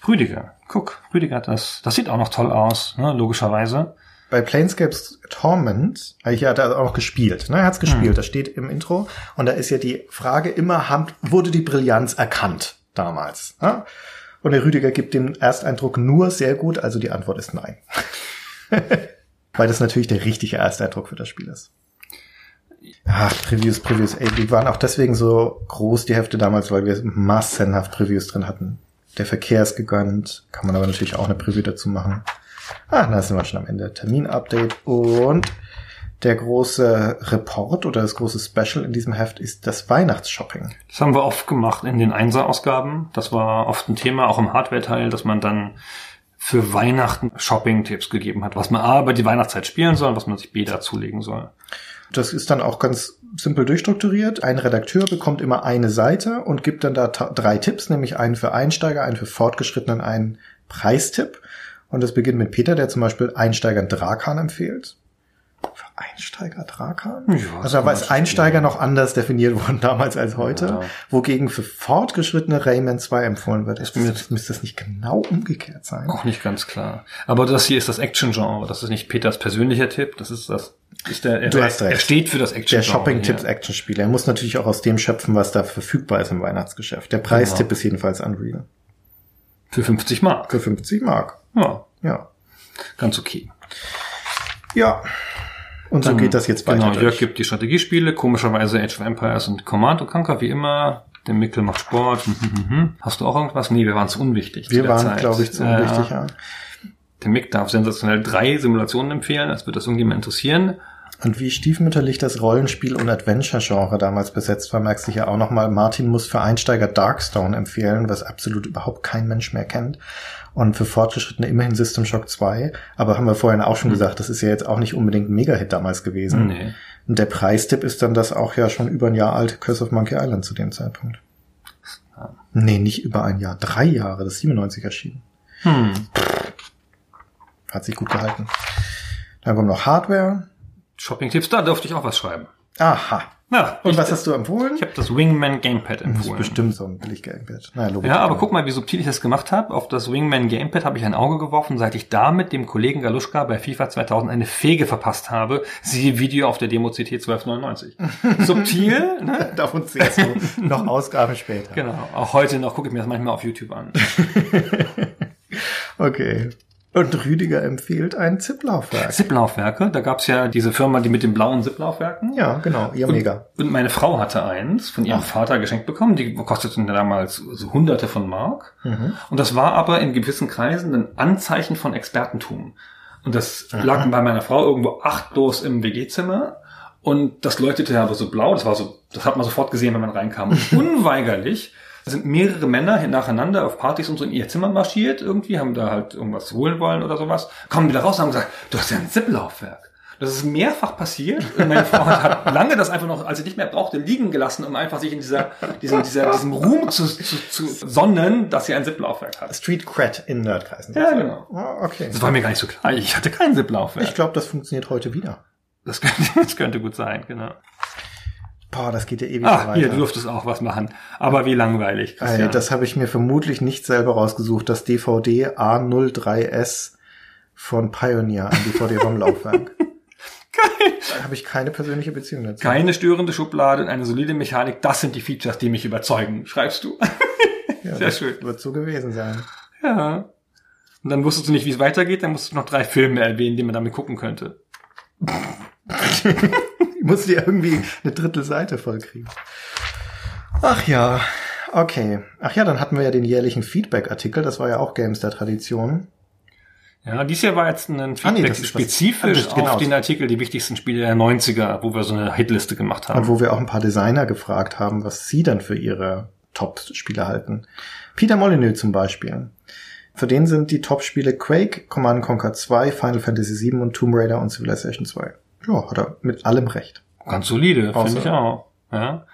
Rüdiger, guck, Rüdiger hat das. Das sieht auch noch toll aus, ne, logischerweise. Bei Planescapes Torment, äh, hier hat er auch noch gespielt, ne? Er hat's gespielt, Hm. das steht im Intro. Und da ist ja die Frage immer, wurde die Brillanz erkannt damals? Ne? Und der Rüdiger gibt den Ersteindruck nur sehr gut, also die Antwort ist nein. Weil das natürlich der richtige Ersteindruck für das Spiel ist. Ach, Previews, Previews, ey, die waren auch deswegen so groß, die Hefte damals, weil wir massenhaft Previews drin hatten. Der Verkehr ist gegönnt, kann man aber natürlich auch eine Preview dazu machen. Ah, da sind wir schon am Ende. Terminupdate und der große Report oder das große Special in diesem Heft ist das Weihnachtsshopping. Das haben wir oft gemacht in den Einser-Ausgaben. Das war oft ein Thema, auch im Hardware-Teil, dass man dann für Weihnachten Shopping-Tipps gegeben hat, was man A über die Weihnachtszeit spielen soll, was man sich B dazulegen soll. Das ist dann auch ganz simpel durchstrukturiert. Ein Redakteur bekommt immer eine Seite und gibt dann da drei Tipps, nämlich einen für Einsteiger, einen für Fortgeschrittenen, einen Preistipp. Und das beginnt mit Peter, der zum Beispiel Einsteigern Drakan empfiehlt. Für Einsteiger Drakan? Ja, also da war es Einsteiger noch anders definiert worden damals als heute. Ja. Wogegen für Fortgeschrittene Rayman 2 empfohlen wird. Ist, müsste das nicht genau umgekehrt sein? Auch nicht ganz klar. Aber das hier ist das Action-Genre. Das ist nicht Peters persönlicher Tipp. Das ist das. Ist der, er, Du hast recht. er steht für das Der Action-Genre. Shopping-Tipps hier. Action-Spiel. Er muss natürlich auch aus dem schöpfen, was da verfügbar ist im Weihnachtsgeschäft. Der Preistipp Genau. ist jedenfalls Unreal. Für 50 Mark. Für 50 Mark. Ja, Ja. ganz okay. Ja. Und so Dann- geht das jetzt weiter. Genau, Jörg gibt die Strategiespiele, komischerweise Age of Empires und Command und Conquer wie immer. Der Mikkel macht Sport. Hm, hm, hm. Hast du auch irgendwas? Nee, wir waren zu unwichtig. Wir waren, glaube ich, zu Äh, unwichtig, ja. Der Mick darf sensationell drei Simulationen empfehlen, als würde das irgendjemand interessieren. Und wie stiefmütterlich das Rollenspiel- und Adventure-Genre damals besetzt war, merkst du ja auch nochmal. Martin muss für Einsteiger Darkstone empfehlen, was absolut überhaupt kein Mensch mehr kennt. Und für Fortgeschrittene immerhin System Shock 2. Aber haben wir vorhin auch schon gesagt, das ist ja jetzt auch nicht unbedingt ein Mega-Hit damals gewesen. Nee. Und der Preistipp ist dann das auch ja schon über ein Jahr alte Curse of Monkey Island zu dem Zeitpunkt. Nee, nicht über ein Jahr. Drei Jahre. Das ist 97 erschienen. Hm. Hat sich gut gehalten. Dann kommt noch Hardware. Shopping-Tipps, da durfte ich auch was schreiben. Aha. Ja, Und was hast du empfohlen? ich habe das Wingman Gamepad Das ist empfohlen. bestimmt so ein billig Gamepad. Naja, logisch. Ja, aber guck mal, wie subtil ich das gemacht habe. Auf das Wingman Gamepad habe ich ein Auge geworfen, seit ich damit dem Kollegen Galuschka bei FIFA 2000 eine Fege verpasst habe. Siehe Video auf der Demo CT 1299. subtil, ne? Davon zählst du noch Ausgaben später. Genau. Auch heute noch gucke ich mir das manchmal auf YouTube an. Okay. Und Rüdiger empfiehlt ein Zip-Laufwerk. Zip-Laufwerke, da gab's ja diese Firma, die mit den blauen Zip-Laufwerken. Ja, genau. Ihr Mega. Und meine Frau hatte eins von ihrem Vater geschenkt bekommen. Die kosteten damals so hunderte von Mark. Und das war aber in gewissen Kreisen ein Anzeichen von Expertentum. Und das lag bei meiner Frau irgendwo achtlos im WG-Zimmer. Und das leuchtete aber so blau. Das war so, das hat man sofort gesehen, wenn man reinkam. Und unweigerlich sind mehrere Männer nacheinander auf Partys und so in ihr Zimmer marschiert irgendwie, haben da halt irgendwas holen wollen oder sowas, kommen wieder raus und haben gesagt, du hast ja ein Zip-Laufwerk. Das ist mehrfach passiert. Und meine Frau hat, hat lange das einfach noch, als sie nicht mehr brauchte, liegen gelassen, um einfach sich in dieser, diesem, dieser, diesem Ruhm zu, zu, zu sonnen, dass sie ein Zip-Laufwerk hat. Street Cred in Nerdkreisen. Ja, genau. Ah, okay. Das war mir gar nicht so klar. Ich hatte kein Zip-Laufwerk. Ich glaube, das funktioniert heute wieder. Das könnte, das könnte gut sein, genau. Boah, das geht ja ewig Ah, weiter. hier, du durftest auch was machen. Aber wie langweilig, Ey, Christian. das habe ich mir vermutlich nicht selber rausgesucht. Das DVD A03S von Pioneer, ein DVD-ROM-Laufwerk. Geil. Da habe ich keine persönliche Beziehung dazu. Keine störende Schublade und eine solide Mechanik, das sind die Features, die mich überzeugen, schreibst du. ja, sehr das schön. Wird so gewesen sein. ja. Und dann wusstest du nicht, wie es weitergeht, dann musstest du noch drei Filme erwähnen, die man damit gucken könnte. Musste dir irgendwie eine Drittelseite vollkriegen. Ach ja, okay. Ach ja, dann hatten wir ja den jährlichen Feedback-Artikel. Das war ja auch Games der Tradition. Ja, dies Jahr war jetzt ein Ah, nee, Feedback ist was- spezifisch Ah, genau. auf den Artikel, die wichtigsten Spiele der 90er, wo wir so eine Hitliste gemacht haben. Und wo wir auch ein paar Designer gefragt haben, was sie dann für ihre Top-Spiele halten. Peter Molyneux zum Beispiel. Für den sind die Top-Spiele Quake, Command Conquer 2, Final Fantasy 7 und Tomb Raider und Civilization 2. Ja, hat er mit allem recht. Ganz solide, finde ich auch. Ja.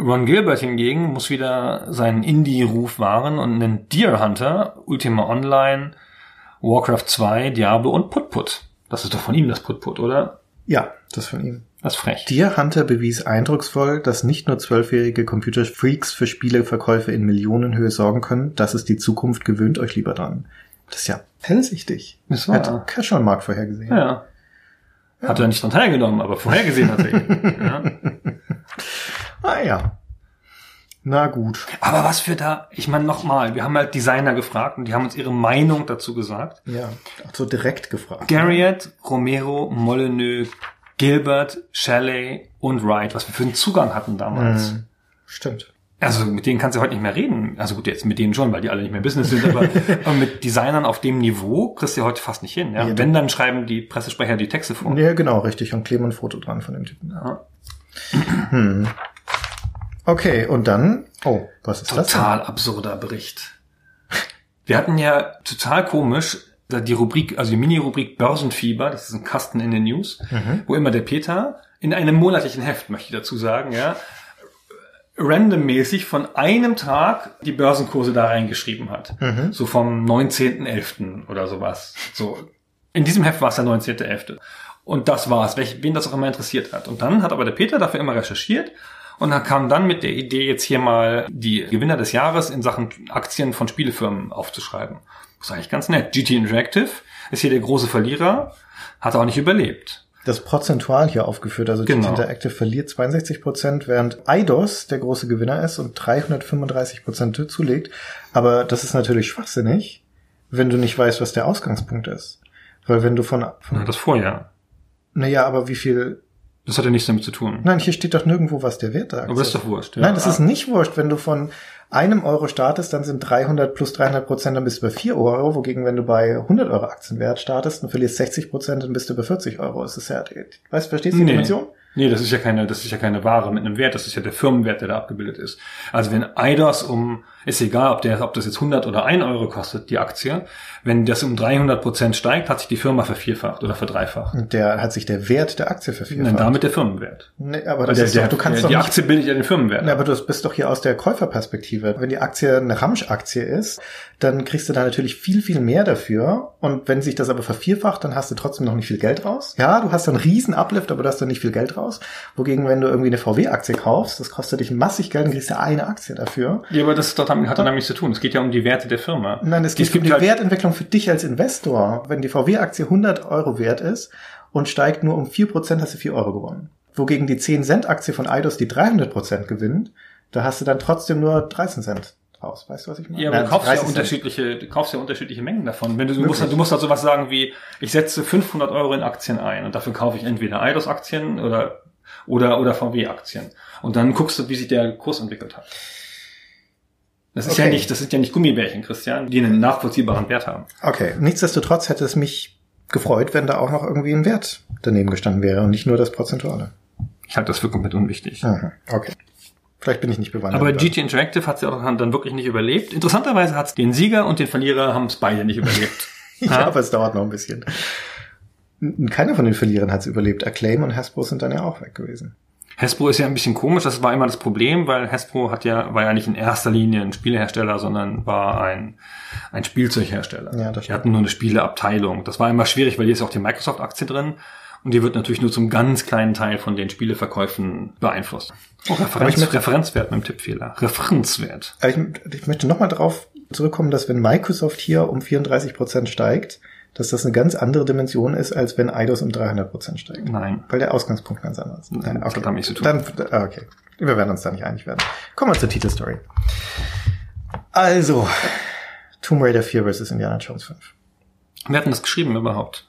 Ron Gilbert hingegen muss wieder seinen Indie-Ruf wahren und nennt Deer Hunter, Ultima Online, Warcraft 2, Diablo und Put-Put. Das ist doch von ihm das Put-Put, oder? Ja, das von ihm. Das ist frech. Deer Hunter bewies eindrucksvoll, dass nicht nur zwölfjährige Computerfreaks für Spieleverkäufe in Millionenhöhe sorgen können. Das ist die Zukunft. Gewöhnt euch lieber dran. Das ist ja hellsichtig. Das war- Hat Casual Markt vorhergesehen. Ja. Hat er nicht dran teilgenommen, aber vorhergesehen hat er ihn. ja. Ah ja. Na gut. Aber was für da, ich meine nochmal, wir haben halt Designer gefragt und die haben uns ihre Meinung dazu gesagt. Ja, so direkt gefragt. Garriott, Romero, Molyneux, Gilbert, Shelley und Wright, was wir für einen Zugang hatten damals. Mhm. Stimmt. Also mit denen kannst du heute nicht mehr reden. Also gut, jetzt mit denen schon, weil die alle nicht mehr Business sind, aber, mit Designern auf dem Niveau kriegst du heute fast nicht hin. Ja? Ja, Wenn, dann schreiben die Pressesprecher die Texte vor. Ja, genau, richtig. Und kleben ein Foto dran von dem Typen. Ja. Hm. Okay, und dann, oh, was ist das? Total absurder Bericht. Wir hatten ja total komisch die Rubrik, also die Mini-Rubrik Börsenfieber, das ist ein Kasten in den News, wo immer der Peter in einem monatlichen Heft, möchte ich dazu sagen, ja, randommäßig von einem Tag die Börsenkurse da reingeschrieben hat. So vom 19.11. oder sowas. So. In diesem Heft war es der 19.11. Und das war's, welch, wen das auch immer interessiert hat. Und dann hat aber der Peter dafür immer recherchiert und dann kam dann mit der Idee, jetzt hier mal die Gewinner des Jahres in Sachen Aktien von Spielefirmen aufzuschreiben. Das ist eigentlich ganz nett. GT Interactive ist hier der große Verlierer, hat auch nicht überlebt. Das prozentual hier aufgeführt, also Genau. Interactive verliert 62 Prozent, während Eidos der große Gewinner ist und 335 Prozent zulegt. Aber das ist natürlich schwachsinnig, wenn du nicht weißt, was der Ausgangspunkt ist. Weil wenn du von, von Das Vorjahr. naja, aber wie viel, Das hat ja nichts damit zu tun. nein, hier steht doch nirgendwo, was der Wert der Aktie Aber das ist doch wurscht. Ja. Nein, das ist nicht wurscht. Wenn du von einem Euro startest, dann sind 300 plus 300 Prozent, dann bist du bei 4 Euro. Wogegen, wenn du bei 100 Euro Aktienwert startest und verlierst 60 Prozent, dann bist du bei 40 Euro. Das ist ja, weißt, verstehst du die Nee. Dimension? Nee, das ist ja keine, das ist ja keine Ware mit einem Wert, das ist ja der Firmenwert, der da abgebildet ist. Also wenn Eidos um, ist egal, ob der, ob das jetzt 100 oder 1 Euro kostet, die Aktie, wenn das um 300 Prozent steigt, hat sich die Firma vervierfacht oder verdreifacht. Und der hat sich der Wert der Aktie Nein, vervierfacht. damit der Firmenwert. Nee, aber Weil das der, ist doch, du kannst der, doch die nicht Aktie bildet ja den Firmenwert. Ja, aber du bist doch hier aus der Käuferperspektive. Wenn die Aktie eine Ramsch-Aktie ist, dann kriegst du da natürlich viel, viel mehr dafür. Und wenn sich das aber vervierfacht, dann hast du trotzdem noch nicht viel Geld raus. Ja, du hast dann einen riesen Uplift, aber du hast dann nicht viel Geld raus. Wogegen, wenn du irgendwie eine VW-Aktie kaufst, das kostet dich massig Geld, dann kriegst du eine Aktie dafür. Ja, aber das ist doch damit, hat doch damit nichts zu tun. Es geht ja um die Werte der Firma. Nein, es geht gibt um die halt- Wertentwicklung für dich als Investor. Wenn die VW-Aktie 100 Euro wert ist und steigt nur um 4%, hast du 4 Euro gewonnen. Wogegen die 10-Cent-Aktie von Eidos die 300% gewinnt, da hast du dann trotzdem nur 13 Cent raus. Weißt du, was ich meine? Ja, aber Nein, du kaufst ja 30 Cent. unterschiedliche, du kaufst ja unterschiedliche Mengen davon. Wenn du, du musst, du musst halt sowas sagen wie, ich setze 500 Euro in Aktien ein und dafür kaufe ich entweder Eidos-Aktien oder, oder, oder VW-Aktien. Und dann guckst du, wie sich der Kurs entwickelt hat. Das ist Okay. ja nicht, das sind ja nicht Gummibärchen, Christian, die einen nachvollziehbaren Wert haben. Okay, nichtsdestotrotz hätte es mich gefreut, wenn da auch noch irgendwie ein Wert daneben gestanden wäre und nicht nur das Prozentuale. Ich halte das für komplett unwichtig. Mhm, Okay. Vielleicht bin ich nicht bewandert. Aber. GT Interactive hat es ja auch dann wirklich nicht überlebt. Interessanterweise hat es den Sieger und den Verlierer haben es beide nicht überlebt. Ja, aber es dauert noch ein bisschen. Keiner von den Verlierern hat es überlebt. Acclaim und Hasbro sind dann ja auch weg gewesen. Hasbro ist ja ein bisschen komisch, das war immer das Problem, weil Hasbro hat ja, war ja nicht in erster Linie ein Spielehersteller, sondern war ein, ein Spielzeughersteller. Ja, das die hatten nur eine Spieleabteilung. Das war immer schwierig, weil hier ist auch die Microsoft-Aktie drin und die wird natürlich nur zum ganz kleinen Teil von den Spieleverkäufen beeinflusst. Oh, Referenz, ich möchte- Referenzwert mit dem Tippfehler. Referenzwert. Ich, ich möchte nochmal darauf zurückkommen, dass wenn Microsoft hier um 34 Prozent steigt, dass das eine ganz andere Dimension ist, als wenn Eidos um 300 Prozent steigt. Nein. Weil der Ausgangspunkt ganz anders ist. Nein, das hat damit nichts zu tun. Dann, ah, okay. Wir werden uns da nicht einig werden. Kommen wir zur Titelstory. Also, Tomb Raider 4 vs. Indiana Jones 5. Wir hatten das geschrieben überhaupt.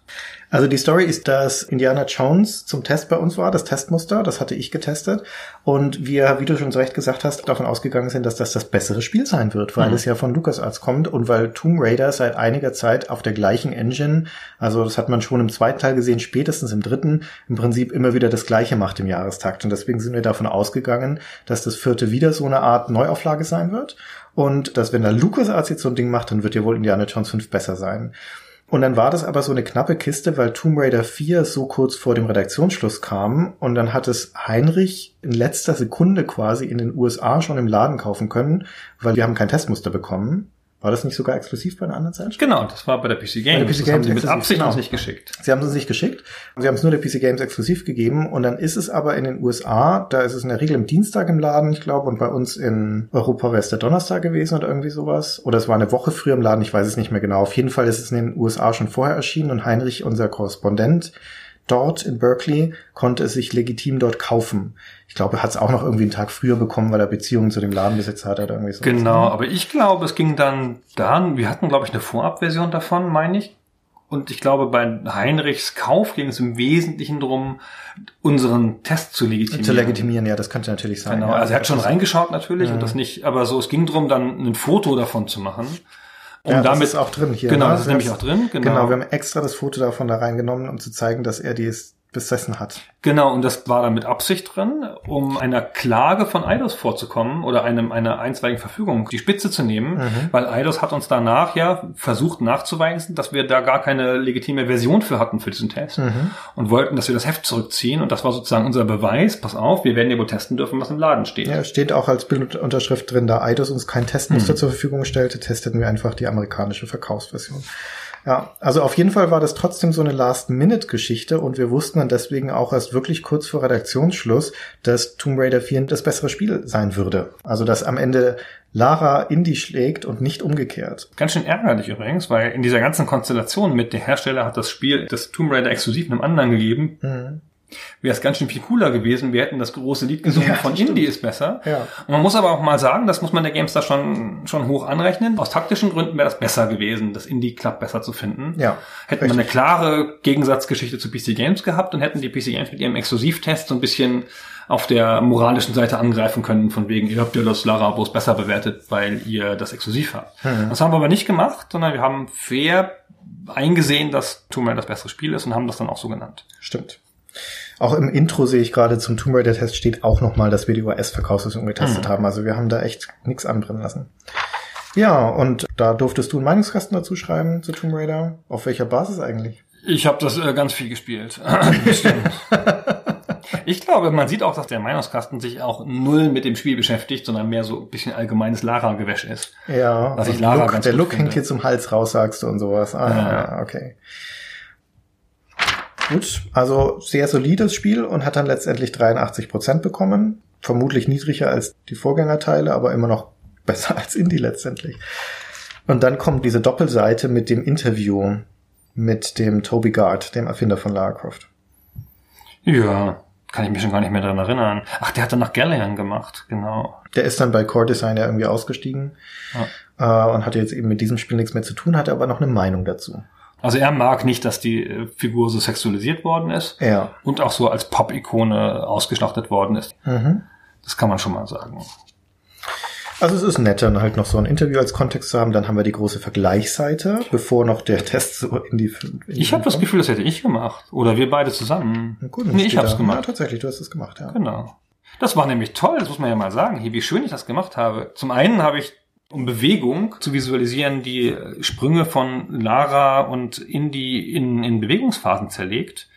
Also die Story ist, dass Indiana Jones zum Test bei uns war, das Testmuster, das hatte ich getestet. Und wir, wie du schon so recht gesagt hast, davon ausgegangen sind, dass das das bessere Spiel sein wird, weil mhm. es ja von LucasArts kommt und weil Tomb Raider seit einiger Zeit auf der gleichen Engine, also das hat man schon im zweiten Teil gesehen, spätestens im dritten, im Prinzip immer wieder das gleiche macht im Jahrestakt. Und deswegen sind wir davon ausgegangen, dass das vierte wieder so eine Art Neuauflage sein wird. Und dass wenn da LucasArts jetzt so ein Ding macht, dann wird ja wohl Indiana Jones 5 besser sein. Und dann war das aber so eine knappe Kiste, weil Tomb Raider 4 so kurz vor dem Redaktionsschluss kam und dann hat es Heinrich in letzter Sekunde quasi in den USA schon im Laden kaufen können, weil wir haben kein Testmuster bekommen. War das nicht sogar exklusiv bei einer anderen Zeitschrift? Genau, das war bei der PC Games. Der PC Games das haben sie mit Absicht genau. nicht geschickt. Sie haben es uns nicht geschickt. Sie haben es nur der PC Games exklusiv gegeben und dann ist es aber in den USA, da ist es in der Regel im Dienstag im Laden, ich glaube, und bei uns in Europa wäre es der Donnerstag gewesen oder irgendwie sowas. Oder es war eine Woche früher im Laden, ich weiß es nicht mehr genau. Auf jeden Fall ist es in den USA schon vorher erschienen und Heinrich, unser Korrespondent, dort in Berkeley konnte es sich legitim dort kaufen. Ich glaube, er hat es auch noch irgendwie einen Tag früher bekommen, weil er Beziehungen zu dem Ladenbesitzer hat oder irgendwie so. Genau, aber ich glaube, es ging dann dann, wir hatten, glaube ich, eine Vorabversion davon, meine ich. Und ich glaube, bei Heinrichs Kauf ging es im Wesentlichen darum, unseren Test zu legitimieren. Zu legitimieren, ja, das könnte natürlich sein. Genau, ja, also er hat schon reingeschaut natürlich ja. und das nicht, aber so, es ging darum, dann ein Foto davon zu machen. Um ja, damit, das ist auch drin hier. Genau, ne? das ist nämlich auch drin. Genau. genau, wir haben extra das Foto davon da reingenommen, um zu zeigen, dass er dies besessen hat. Genau, und das war dann mit Absicht drin, um einer Klage von Eidos vorzukommen oder einem einer einstweiligen Verfügung die Spitze zu nehmen, mhm. weil Eidos hat uns danach ja versucht nachzuweisen, dass wir da gar keine legitime Version für hatten für diesen Test mhm. und wollten, dass wir das Heft zurückziehen und das war sozusagen unser Beweis, pass auf, wir werden ja wohl testen dürfen, was im Laden steht. Ja, steht auch als Bildunterschrift drin, da Eidos uns kein Testmuster mhm. zur Verfügung stellte, testeten wir einfach die amerikanische Verkaufsversion. Ja, also auf jeden Fall war das trotzdem so eine Last-Minute-Geschichte und wir wussten dann deswegen auch erst wirklich kurz vor Redaktionsschluss, dass Tomb Raider 4 das bessere Spiel sein würde. Also dass am Ende Lara Indie schlägt und nicht umgekehrt. Ganz schön ärgerlich übrigens, weil in dieser ganzen Konstellation mit der Hersteller hat das Spiel das Tomb Raider exklusiv einem anderen gegeben. Mhm wäre es ganz schön viel cooler gewesen. Wir hätten das große Lied gesungen ja, von Indie ist besser. Ja. Und man muss aber auch mal sagen, das muss man der GameStar schon, schon hoch anrechnen. Aus taktischen Gründen wäre das besser gewesen, das Indie Club besser zu finden. Ja, hätten wir eine klare Gegensatzgeschichte zu PC Games gehabt und hätten die PC Games mit ihrem Exklusivtest so ein bisschen auf der moralischen Seite angreifen können, von wegen, ihr habt ja das Lara bloß besser bewertet, weil ihr das exklusiv habt. Mhm. Das haben wir aber nicht gemacht, sondern wir haben fair eingesehen, dass Tomb Raider das bessere Spiel ist und haben das dann auch so genannt. Stimmt. Auch im Intro sehe ich gerade zum Tomb Raider Test steht auch nochmal, dass wir die OS-Verkaufsversion getestet mhm. haben. Also wir haben da echt nichts anbrennen lassen. Ja, und da durftest du einen Meinungskasten dazu schreiben zu Tomb Raider. Auf welcher Basis eigentlich? Ich habe das äh, ganz viel gespielt. ich glaube, man sieht auch, dass der Meinungskasten sich auch null mit dem Spiel beschäftigt, sondern mehr so ein bisschen allgemeines Lara-Gewäsch ist. Ja, was ich Lara Look, ganz der Look finde. hängt hier zum Hals raus, sagst du und sowas. Ah, ja okay. Gut, also sehr solides Spiel und hat dann letztendlich 83 Prozent bekommen. Vermutlich niedriger als die Vorgängerteile, aber immer noch besser als Indie letztendlich. Und dann kommt diese Doppelseite mit dem Interview mit dem Toby Gard, dem Erfinder von Lara Croft. Ja, kann ich mich schon gar nicht mehr daran erinnern. Ach, der hat dann nach Gallian gemacht, genau. Der ist dann bei Core Design ja irgendwie ausgestiegen ja. äh, und hatte jetzt eben mit diesem Spiel nichts mehr zu tun, hatte aber noch eine Meinung dazu. Also er mag nicht, dass die äh, Figur so sexualisiert worden ist ja. und auch so als Pop-Ikone ausgeschlachtet worden ist. Mhm. Das kann man schon mal sagen. Also es ist nett, dann halt noch so ein Interview als Kontext zu haben. Dann haben wir die große Vergleichsseite, bevor noch der Test so in die. In die ich habe das Gefühl, das hätte ich gemacht oder wir beide zusammen. Gut, nee, ich habe es gemacht. Ja, tatsächlich, du hast es gemacht, ja. Genau. Das war nämlich toll, das muss man ja mal sagen, wie schön ich das gemacht habe. Zum einen habe ich um Bewegung zu visualisieren, die Sprünge von Lara und Indy in, in Bewegungsphasen zerlegt.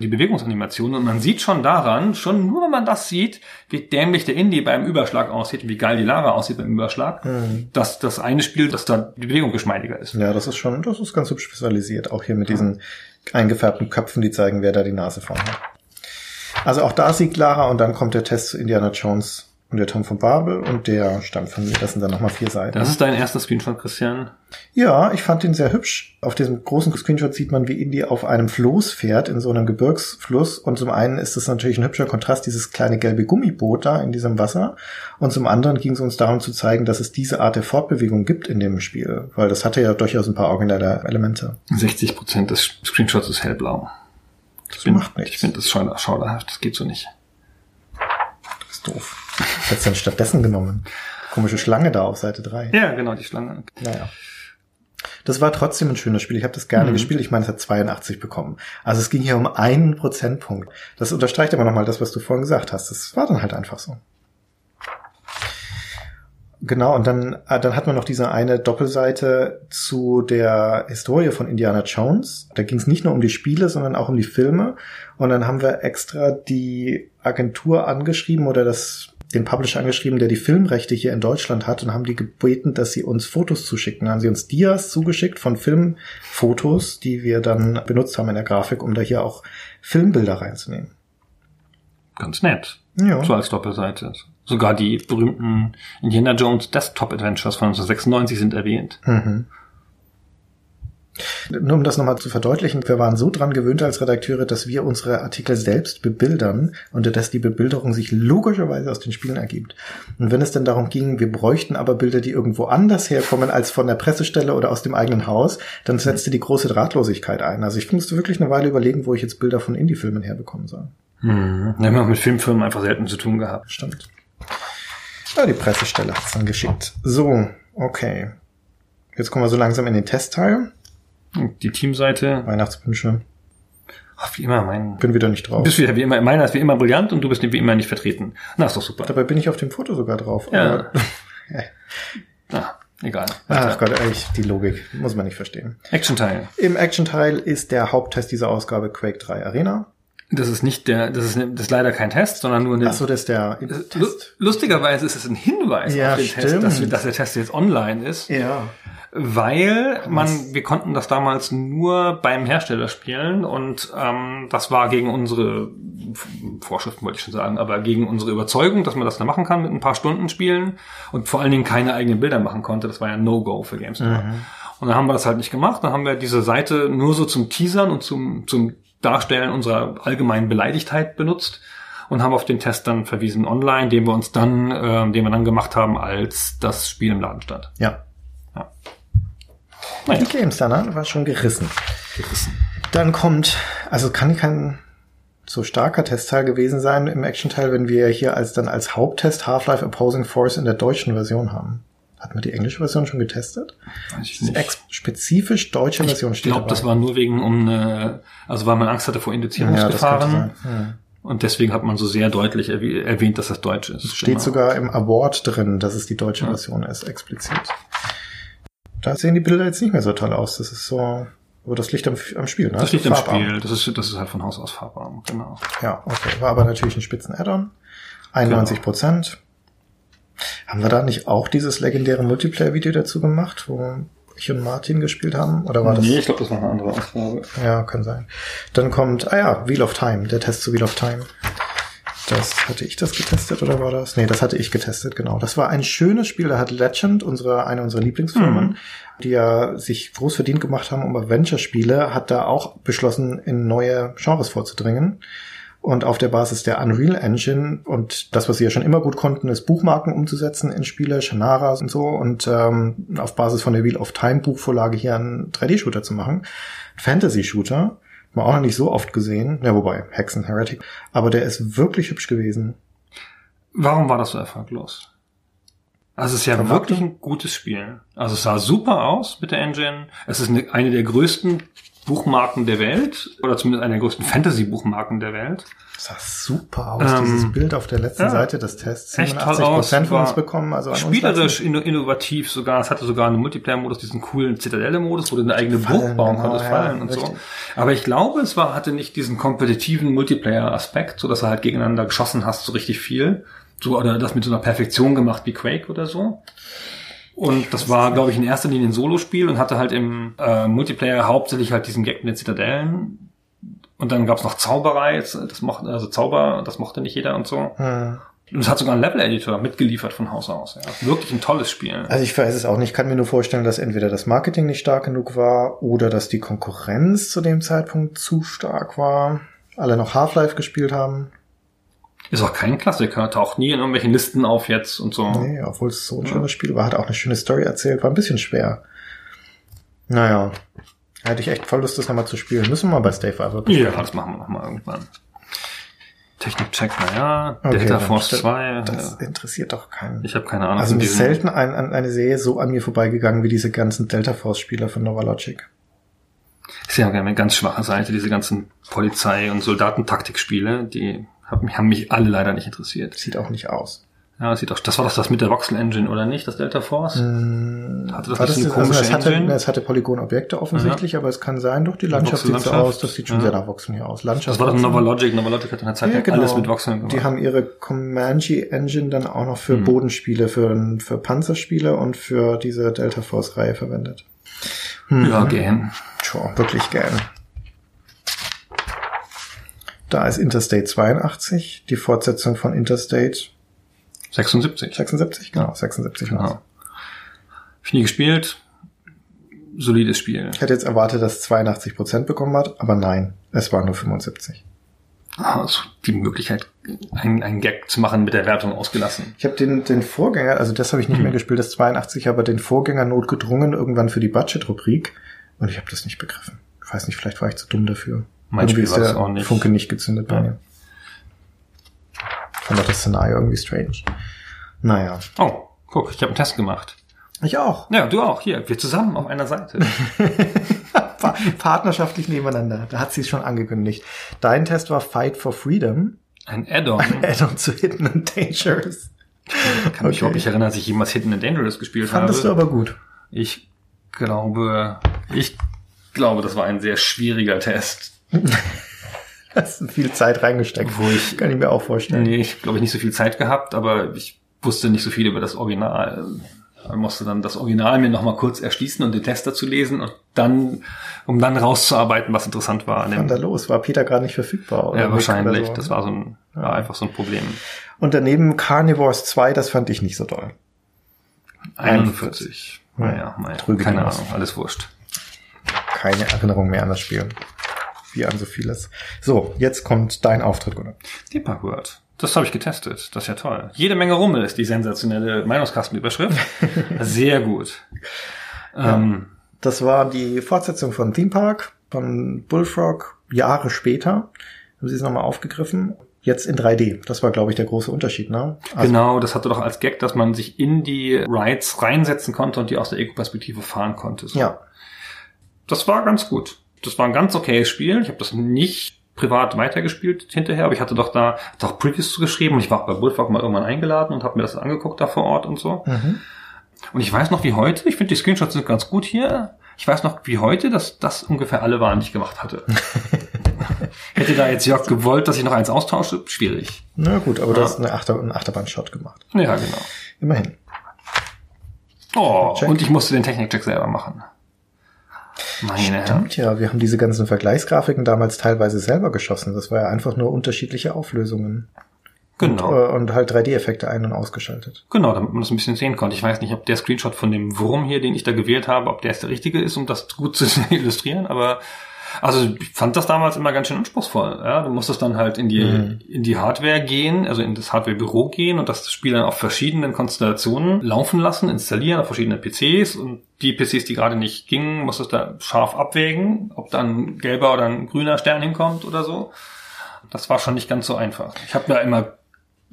Die Bewegungsanimation. Und man sieht schon daran, schon nur wenn man das sieht, wie dämlich der Indie beim Überschlag aussieht wie geil die Lara aussieht beim Überschlag, mhm. dass das eine Spiel, dass da die Bewegung geschmeidiger ist. Ja, das ist schon, das ist ganz hübsch visualisiert. Auch hier mit diesen eingefärbten Köpfen, die zeigen, wer da die Nase vorn hat. Also auch da siegt Lara und dann kommt der Test zu Indiana Jones und der Turm von Babel und der Stand von mir. Das sind dann nochmal vier Seiten. Das ist dein erster Screenshot, Christian. Ja, ich fand den sehr hübsch. Auf diesem großen Screenshot sieht man, wie Indy auf einem Floß fährt, in so einem Gebirgsfluss. Und zum einen ist es natürlich ein hübscher Kontrast, dieses kleine gelbe Gummiboot da in diesem Wasser. Und zum anderen ging es uns darum zu zeigen, dass es diese Art der Fortbewegung gibt in dem Spiel. Weil das hatte ja durchaus ein paar originelle Elemente. 60 Prozent des Screenshots ist hellblau. Das bin- macht nichts. Ich finde das schauder- schauderhaft, das geht so nicht. Das ist doof. Was du denn stattdessen genommen? Komische Schlange da auf Seite 3. Ja, genau, die Schlange. Naja. Das war trotzdem ein schönes Spiel. Ich habe das gerne gespielt. Ich meine, es hat 82 bekommen. Also es ging hier um einen Prozentpunkt. Das unterstreicht aber nochmal das, was du vorhin gesagt hast. Das war dann halt einfach so. Genau, und dann, äh, dann hat man noch diese eine Doppelseite zu der Historie von Indiana Jones. Da ging es nicht nur um die Spiele, sondern auch um die Filme. Und dann haben wir extra die Agentur angeschrieben oder das, den Publisher angeschrieben, der die Filmrechte hier in Deutschland hat und haben die gebeten, dass sie uns Fotos zuschicken. Dann haben sie uns Dias zugeschickt von Filmfotos, die wir dann benutzt haben in der Grafik, um da hier auch Filmbilder reinzunehmen. Ganz nett. Ja. So als Doppelseite. Sogar die berühmten Indiana Jones Desktop Adventures von 1996 sind erwähnt. Mhm. Nur um das nochmal zu verdeutlichen, wir waren so dran gewöhnt als Redakteure, dass wir unsere Artikel selbst bebildern und dass die Bebilderung sich logischerweise aus den Spielen ergibt. Und wenn es dann darum ging, wir bräuchten aber Bilder, die irgendwo anders herkommen als von der Pressestelle oder aus dem eigenen Haus, dann setzte die große Drahtlosigkeit ein. Also ich musste wirklich eine Weile überlegen, wo ich jetzt Bilder von Indie-Filmen herbekommen soll. Mhm. Wir haben auch mit Filmfirmen einfach selten zu tun gehabt. Stimmt. Ja, die Pressestelle hat's dann geschickt. So, okay. Jetzt kommen wir so langsam in den Testteil. Die Teamseite, Weihnachtswünsche. ach, wie immer, mein, Bin wieder nicht drauf. bist wieder wie immer, meiner ist wie immer brillant und du bist wie immer nicht vertreten. Na, ist doch super. Dabei bin ich auf dem Foto sogar drauf. Ja. Na, egal. Ach Gott, eigentlich die Logik muss man nicht verstehen. Action-Teil. Im Action-Teil ist der Haupttest dieser Ausgabe Quake 3 Arena. Das ist nicht der, das ist, ne- das ist leider kein Test, sondern nur eine, Ach so, das ist der Test. Lustigerweise ist es ein Hinweis Ja, auf den Test, stimmt. dass, wir, dass der Test jetzt online ist, Ja. Weil man, wir konnten das damals nur beim Hersteller spielen und ähm, das war gegen unsere Vorschriften, wollte ich schon sagen, aber gegen unsere Überzeugung, dass man das da machen kann mit ein paar Stunden spielen und vor allen Dingen keine eigenen Bilder machen konnte. Das war ja No-Go für GameStar. Und dann haben wir das halt nicht gemacht. Dann haben wir diese Seite nur so zum Teasern und zum, zum Darstellen unserer allgemeinen Beleidigtheit benutzt und haben auf den Test dann verwiesen online, den wir uns dann, äh, den wir dann gemacht haben, als das Spiel im Laden stand. Ja. Naja, Die Games dann ne? war schon gerissen. Dann kommt, also kann kein so starker Testteil gewesen sein im Action-Teil, wenn wir hier als dann als Haupttest Half-Life Opposing Force in der deutschen Version haben. Hatten wir die englische Version schon getestet? weiß ich Die nicht. ex spezifisch deutsche Version Ich steht glaube, das war nur wegen um eine, also weil man Angst hatte vor ja, das Indizierungsgefahren. sein. Ja. Und deswegen hat man so sehr deutlich erwäh- erwähnt, dass das Deutsch ist. Steht Genau. sogar im Award drin, dass es die deutsche Version ist, explizit. Da sehen die Bilder jetzt nicht mehr so toll aus. Das ist so, aber das liegt am, am Spiel, ne? Das im Farbarm. Spiel. Das ist, das ist halt von Haus aus farbarm. Genau. Ja, okay. War aber natürlich ein spitzen Add-on. 91 Prozent. Haben wir da nicht auch dieses legendäre Multiplayer-Video dazu gemacht, wo ich und Martin gespielt haben? Oder war das? Nee, ich glaube, das war eine andere Ausgabe. Ja, kann sein. Dann kommt, ah ja, Wheel of Time, der Test zu Wheel of Time. Das hatte ich das getestet oder war das? Nee, das hatte ich getestet, genau. Das war ein schönes Spiel. Da hat Legend, unsere, eine unserer Lieblingsfirmen, die ja sich groß verdient gemacht haben um Adventure-Spiele, hat da auch beschlossen, in neue Genres vorzudringen. Und auf der Basis der Unreal Engine und das, was sie ja schon immer gut konnten, ist Buchmarken umzusetzen in Spiele, Shanaras und so und ähm, auf Basis von der Wheel of Time Buchvorlage hier einen 3D-Shooter zu machen. Fantasy-Shooter. Wir auch noch nicht so oft gesehen. Ja, wobei, Hexen Heretic. Aber der ist wirklich hübsch gewesen. Warum war das so erfolglos? Also es ist ja wirklich ein gutes Spiel. Also es sah super aus mit der Engine. Es ist eine, eine der größten Buchmarken der Welt oder zumindest eine der größten Fantasy-Buchmarken der Welt. Das sah super aus, Ähm, dieses Bild auf der letzten ja. Seite des Tests. Echt toll 87 Prozent von uns war bekommen. Also Spielerisch uns inno innovativ sogar. Es hatte sogar einen Multiplayer-Modus, diesen coolen Zitadelle-Modus, wo du eine eigene Fallen, Burg bauen genau, konntest, ja, fallen und so. richtig. Aber ich glaube, es war, hatte nicht diesen kompetitiven Multiplayer-Aspekt, so dass du halt gegeneinander geschossen hast, so richtig viel. So, oder das mit so einer Perfektion gemacht wie Quake oder so. Und das war, glaube ich, in erster Linie ein Solospiel und hatte halt im äh, Multiplayer hauptsächlich halt diesen Gag mit den Zitadellen. Und dann gab's noch Zauberei, das mochte, also Zauber, das mochte nicht jeder und so. Hm. Und es hat sogar einen Level-Editor mitgeliefert von Haus aus. Ja. Wirklich ein tolles Spiel. Also ich weiß es auch nicht. Ich kann mir nur vorstellen, dass entweder das Marketing nicht stark genug war oder dass die Konkurrenz zu dem Zeitpunkt zu stark war. Alle noch Half-Life gespielt haben. Ist auch kein Klassiker, taucht nie in irgendwelchen Listen auf jetzt und so. Nee, obwohl es so ein schönes Spiel war, hat auch eine schöne Story erzählt, war ein bisschen schwer. Naja, hätte ich echt voll Lust, das nochmal zu spielen. Müssen wir mal bei Stay Forever Ja, das machen wir nochmal irgendwann. Technik-Check, naja, Okay, Delta Force das- 2. Das äh, interessiert doch keinen. Ich habe keine Ahnung. also mir ist selten ein, ein, eine Serie so an mir vorbeigegangen wie diese ganzen Delta Force Spieler von Novalogic. Ist ja eine ganz schwache Seite, diese ganzen Polizei- und Soldatentaktikspiele, die haben, haben mich alle leider nicht interessiert. Sieht auch nicht aus. Ja, das sieht doch, das war doch das mit der Voxel Engine, oder nicht, das Delta Force? Hatte das War das eine also komische es, hatte, Engine? es hatte Polygonobjekte offensichtlich, aber es kann sein, doch die Landschaft sieht so aus, das sieht schon Ja. sehr nach Voxel hier aus. Landschaft Das war doch Voxel. Novalogic. Novalogic hat in der Zeit Ja, lang genau. alles mit Voxeln gemacht. Die haben ihre Comanche Engine dann auch noch für Hm. Bodenspiele, für, für Panzerspiele und für diese Delta Force Reihe verwendet. Hm. ja, gern. Tja, wirklich gern. Da ist Interstate 82, die Fortsetzung von Interstate 76. 76, genau, 76 war's. Genau. Hab ich nie gespielt. Solides Spiel. Ich hätte jetzt erwartet, dass es 82% bekommen hat, aber nein, es war nur 75. Also die Möglichkeit, einen, einen Gag zu machen mit der Wertung ausgelassen. Ich habe den, den Vorgänger, also das habe ich nicht Hm. mehr gespielt, das 82, aber den Vorgänger notgedrungen irgendwann für die Budget-Rubrik und ich habe das nicht begriffen. Ich weiß nicht, vielleicht war ich zu dumm dafür. Mein Irgendwie Spiel ist war das der auch nicht. Funke nicht gezündet bei mir. Ich fand auch das Szenario irgendwie strange. Naja. Oh, guck, ich habe einen Test gemacht. Ich auch. Ja, du auch. Hier, wir zusammen auf einer Seite. Pa partnerschaftlich nebeneinander. Da hat sie es schon angekündigt. Dein Test war Fight for Freedom. Ein Add-on. Add-on zu Hidden and Dangerous. Ich kann mich Okay. überhaupt nicht erinnern, dass ich jemals Hidden and Dangerous gespielt Fandest du habe. aber gut. Ich glaube, ich glaube, das war ein sehr schwieriger Test. Hast du viel Zeit reingesteckt. Wo ich- Kann ich mir auch vorstellen. Nee, ich glaube, ich nicht so viel Zeit gehabt, aber ich wusste nicht so viel über das Original. Ich musste dann das Original mir nochmal kurz erschließen und den Test dazu lesen und dann, um dann rauszuarbeiten, was interessant war Was war da los? War Peter gerade nicht verfügbar? oder Ja, wahrscheinlich. so? Das war so ein, war einfach so ein Problem. Und daneben Carnivores 2, das fand ich nicht so toll. 41. Naja, naja, Trüge keine. Ahnung, alles wurscht. Keine Erinnerung mehr an das Spiel. Wie an so vieles. So, jetzt kommt dein Auftritt, Gunnar. Deepak World. Das habe ich getestet. Das ist ja toll. Jede Menge Rummel ist die sensationelle Meinungskastenüberschrift. Sehr gut. Ähm, Das war die Fortsetzung von Theme Park, von Bullfrog, Jahre später. Haben sie es nochmal aufgegriffen. Jetzt in 3D. Das war, glaube ich, der große Unterschied, ne? Also, genau, das hatte doch als Gag, dass man sich in die Rides reinsetzen konnte und die aus der Ego-Perspektive fahren konnte. So. Ja. Das war ganz gut. Das war ein ganz okayes Spiel. Ich habe das nicht privat weitergespielt hinterher, aber ich hatte doch da hatte auch Previews zugeschrieben und ich war bei Bullfrog mal irgendwann eingeladen und habe mir das angeguckt da vor Ort und so. Mhm. Und ich weiß noch wie heute, ich finde die Screenshots sind ganz gut hier. Ich weiß noch wie heute, dass das ungefähr alle waren, die ich gemacht hatte. Hätte da jetzt Jörg gewollt, dass ich noch eins austausche? Schwierig. Na gut, aber du Ja. hast eine Achter einen Achterbahn-Shot gemacht. Ja, genau. Immerhin. Oh, Check. und ich musste den Technik-Check selber machen. Meine. Stimmt ja, wir haben diese ganzen Vergleichsgrafiken damals teilweise selber geschossen. Das war ja einfach nur unterschiedliche Auflösungen. Genau. Und, äh, und halt 3D-Effekte ein- und ausgeschaltet. Genau, damit man das ein bisschen sehen konnte. Ich weiß nicht, ob der Screenshot von dem Wurm hier, den ich da gewählt habe, ob der jetzt der richtige ist, um das gut zu illustrieren, aber also ich fand das damals immer ganz schön anspruchsvoll. Ja, du musstest dann halt in die Mhm. in die Hardware gehen, also in das Hardware-Büro gehen und das Spiel dann auf verschiedenen Konstellationen laufen lassen, installieren auf verschiedenen PCs und die PCs, die gerade nicht gingen, musstest du da scharf abwägen, ob dann ein gelber oder ein grüner Stern hinkommt oder so. Das war schon nicht ganz so einfach. Ich habe da immer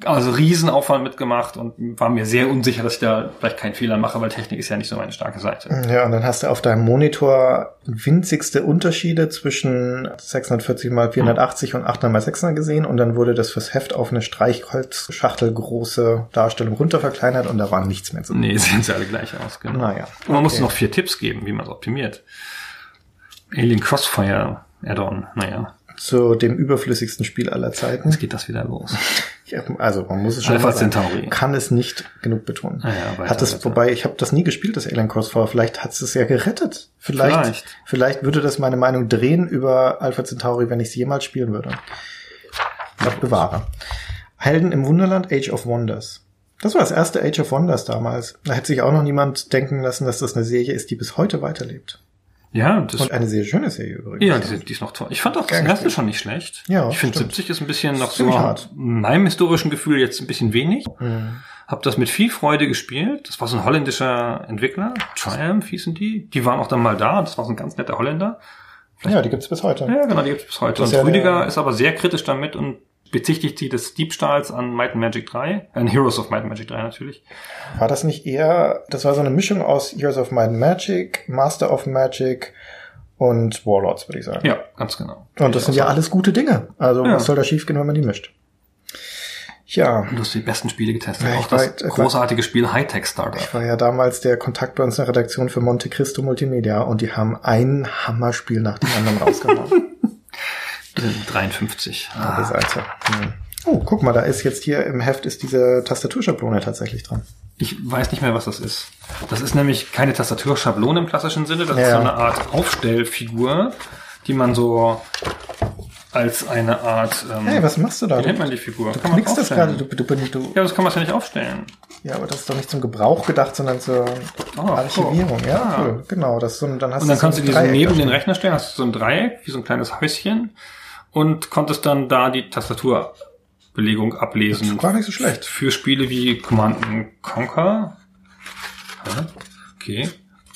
also Riesenaufwand mitgemacht und war mir sehr unsicher, dass ich da vielleicht keinen Fehler mache, weil Technik ist ja nicht so meine starke Seite. Ja, und dann hast du auf deinem Monitor winzigste Unterschiede zwischen 640 mal 480 und 800 mal 600 gesehen und dann wurde das fürs Heft auf eine Streichholzschachtel große Darstellung runterverkleinert und da war nichts mehr zu Nee, sehen sie alle gleich aus, genau. Naja. Und man musste okay. noch vier Tipps geben, wie man es optimiert. Alien Crossfire Add-on, naja, Zu dem überflüssigsten Spiel aller Zeiten. jetzt geht das wieder los. Also man muss es schon Alpha. Centauri. Kann es nicht genug betonen. Ah ja, weiter, hat es, weiter. wobei ich habe das nie gespielt, das Alien Crossfire. Vielleicht hat es ja gerettet. Vielleicht, Vielleicht. vielleicht, würde das meine Meinung drehen über Alpha Centauri, wenn ich es jemals spielen würde. Gott bewahre. Helden im Wunderland Age of Wonders. Das war das erste Age of Wonders damals. Da hätte sich auch noch niemand denken lassen, dass das eine Serie ist, die bis heute weiterlebt. Ja, das, Und eine sehr schöne Serie übrigens. ja, die, die ist noch toll. Ich fand auch das erste schon nicht schlecht. Ja, ich finde stimmt. 70 ist ein bisschen noch so hart. meinem historischen Gefühl jetzt ein bisschen wenig. Mhm. Hab das mit viel Freude gespielt. Das war so ein holländischer Entwickler. Triumph hießen die. Die waren auch dann mal da. Das war so ein ganz netter Holländer. Ja, die gibt's bis heute. Ja, genau, die gibt's bis heute. Und ja Rüdiger ist aber sehr kritisch damit und bezichtigt sie des Diebstahls an Might and Magic 3. An Heroes of Might and Magic 3 natürlich. War das nicht eher, das war so eine Mischung aus Heroes of Might and Magic, Master of Magic und Warlords, würde ich sagen. Ja, ganz genau. Und das sind ja alles gute Dinge. Also Ja. was soll da schiefgehen, wenn man die mischt? Ja, Du hast die besten Spiele getestet. Ja, auch das weiß- ich weiß- großartige Spiel Hightech Startup. ich war ja damals der Kontakt bei uns in der Redaktion für Monte Cristo Multimedia und die haben ein Hammerspiel nach dem anderen rausgehauen. 53. Ah. Ah, Das alte. Hm. Oh, guck mal, da ist jetzt hier im Heft ist diese Tastaturschablone tatsächlich dran. ich weiß nicht mehr, was das ist. Das ist nämlich keine Tastaturschablone im klassischen Sinne. Das ist Ja. so eine Art Aufstellfigur, die man so als eine Art... Ähm, Hey, was machst du da? wie nennt man die Figur? Du Kann man das gerade, du, du, du, Ja, das kann man ja nicht aufstellen. Ja, aber das ist doch nicht zum Gebrauch gedacht, sondern zur Oh, Archivierung. cool. Ja, Ah. cool. Genau, das ist so ein, dann hast Und dann so kannst du die so Dreieck neben da den. Rechner stellen, hast du so ein Dreieck, wie so ein kleines Häuschen und konntest dann da die Tastaturbelegung ablesen. Das ist gar nicht so schlecht. Für Spiele wie Command and Conquer. Okay.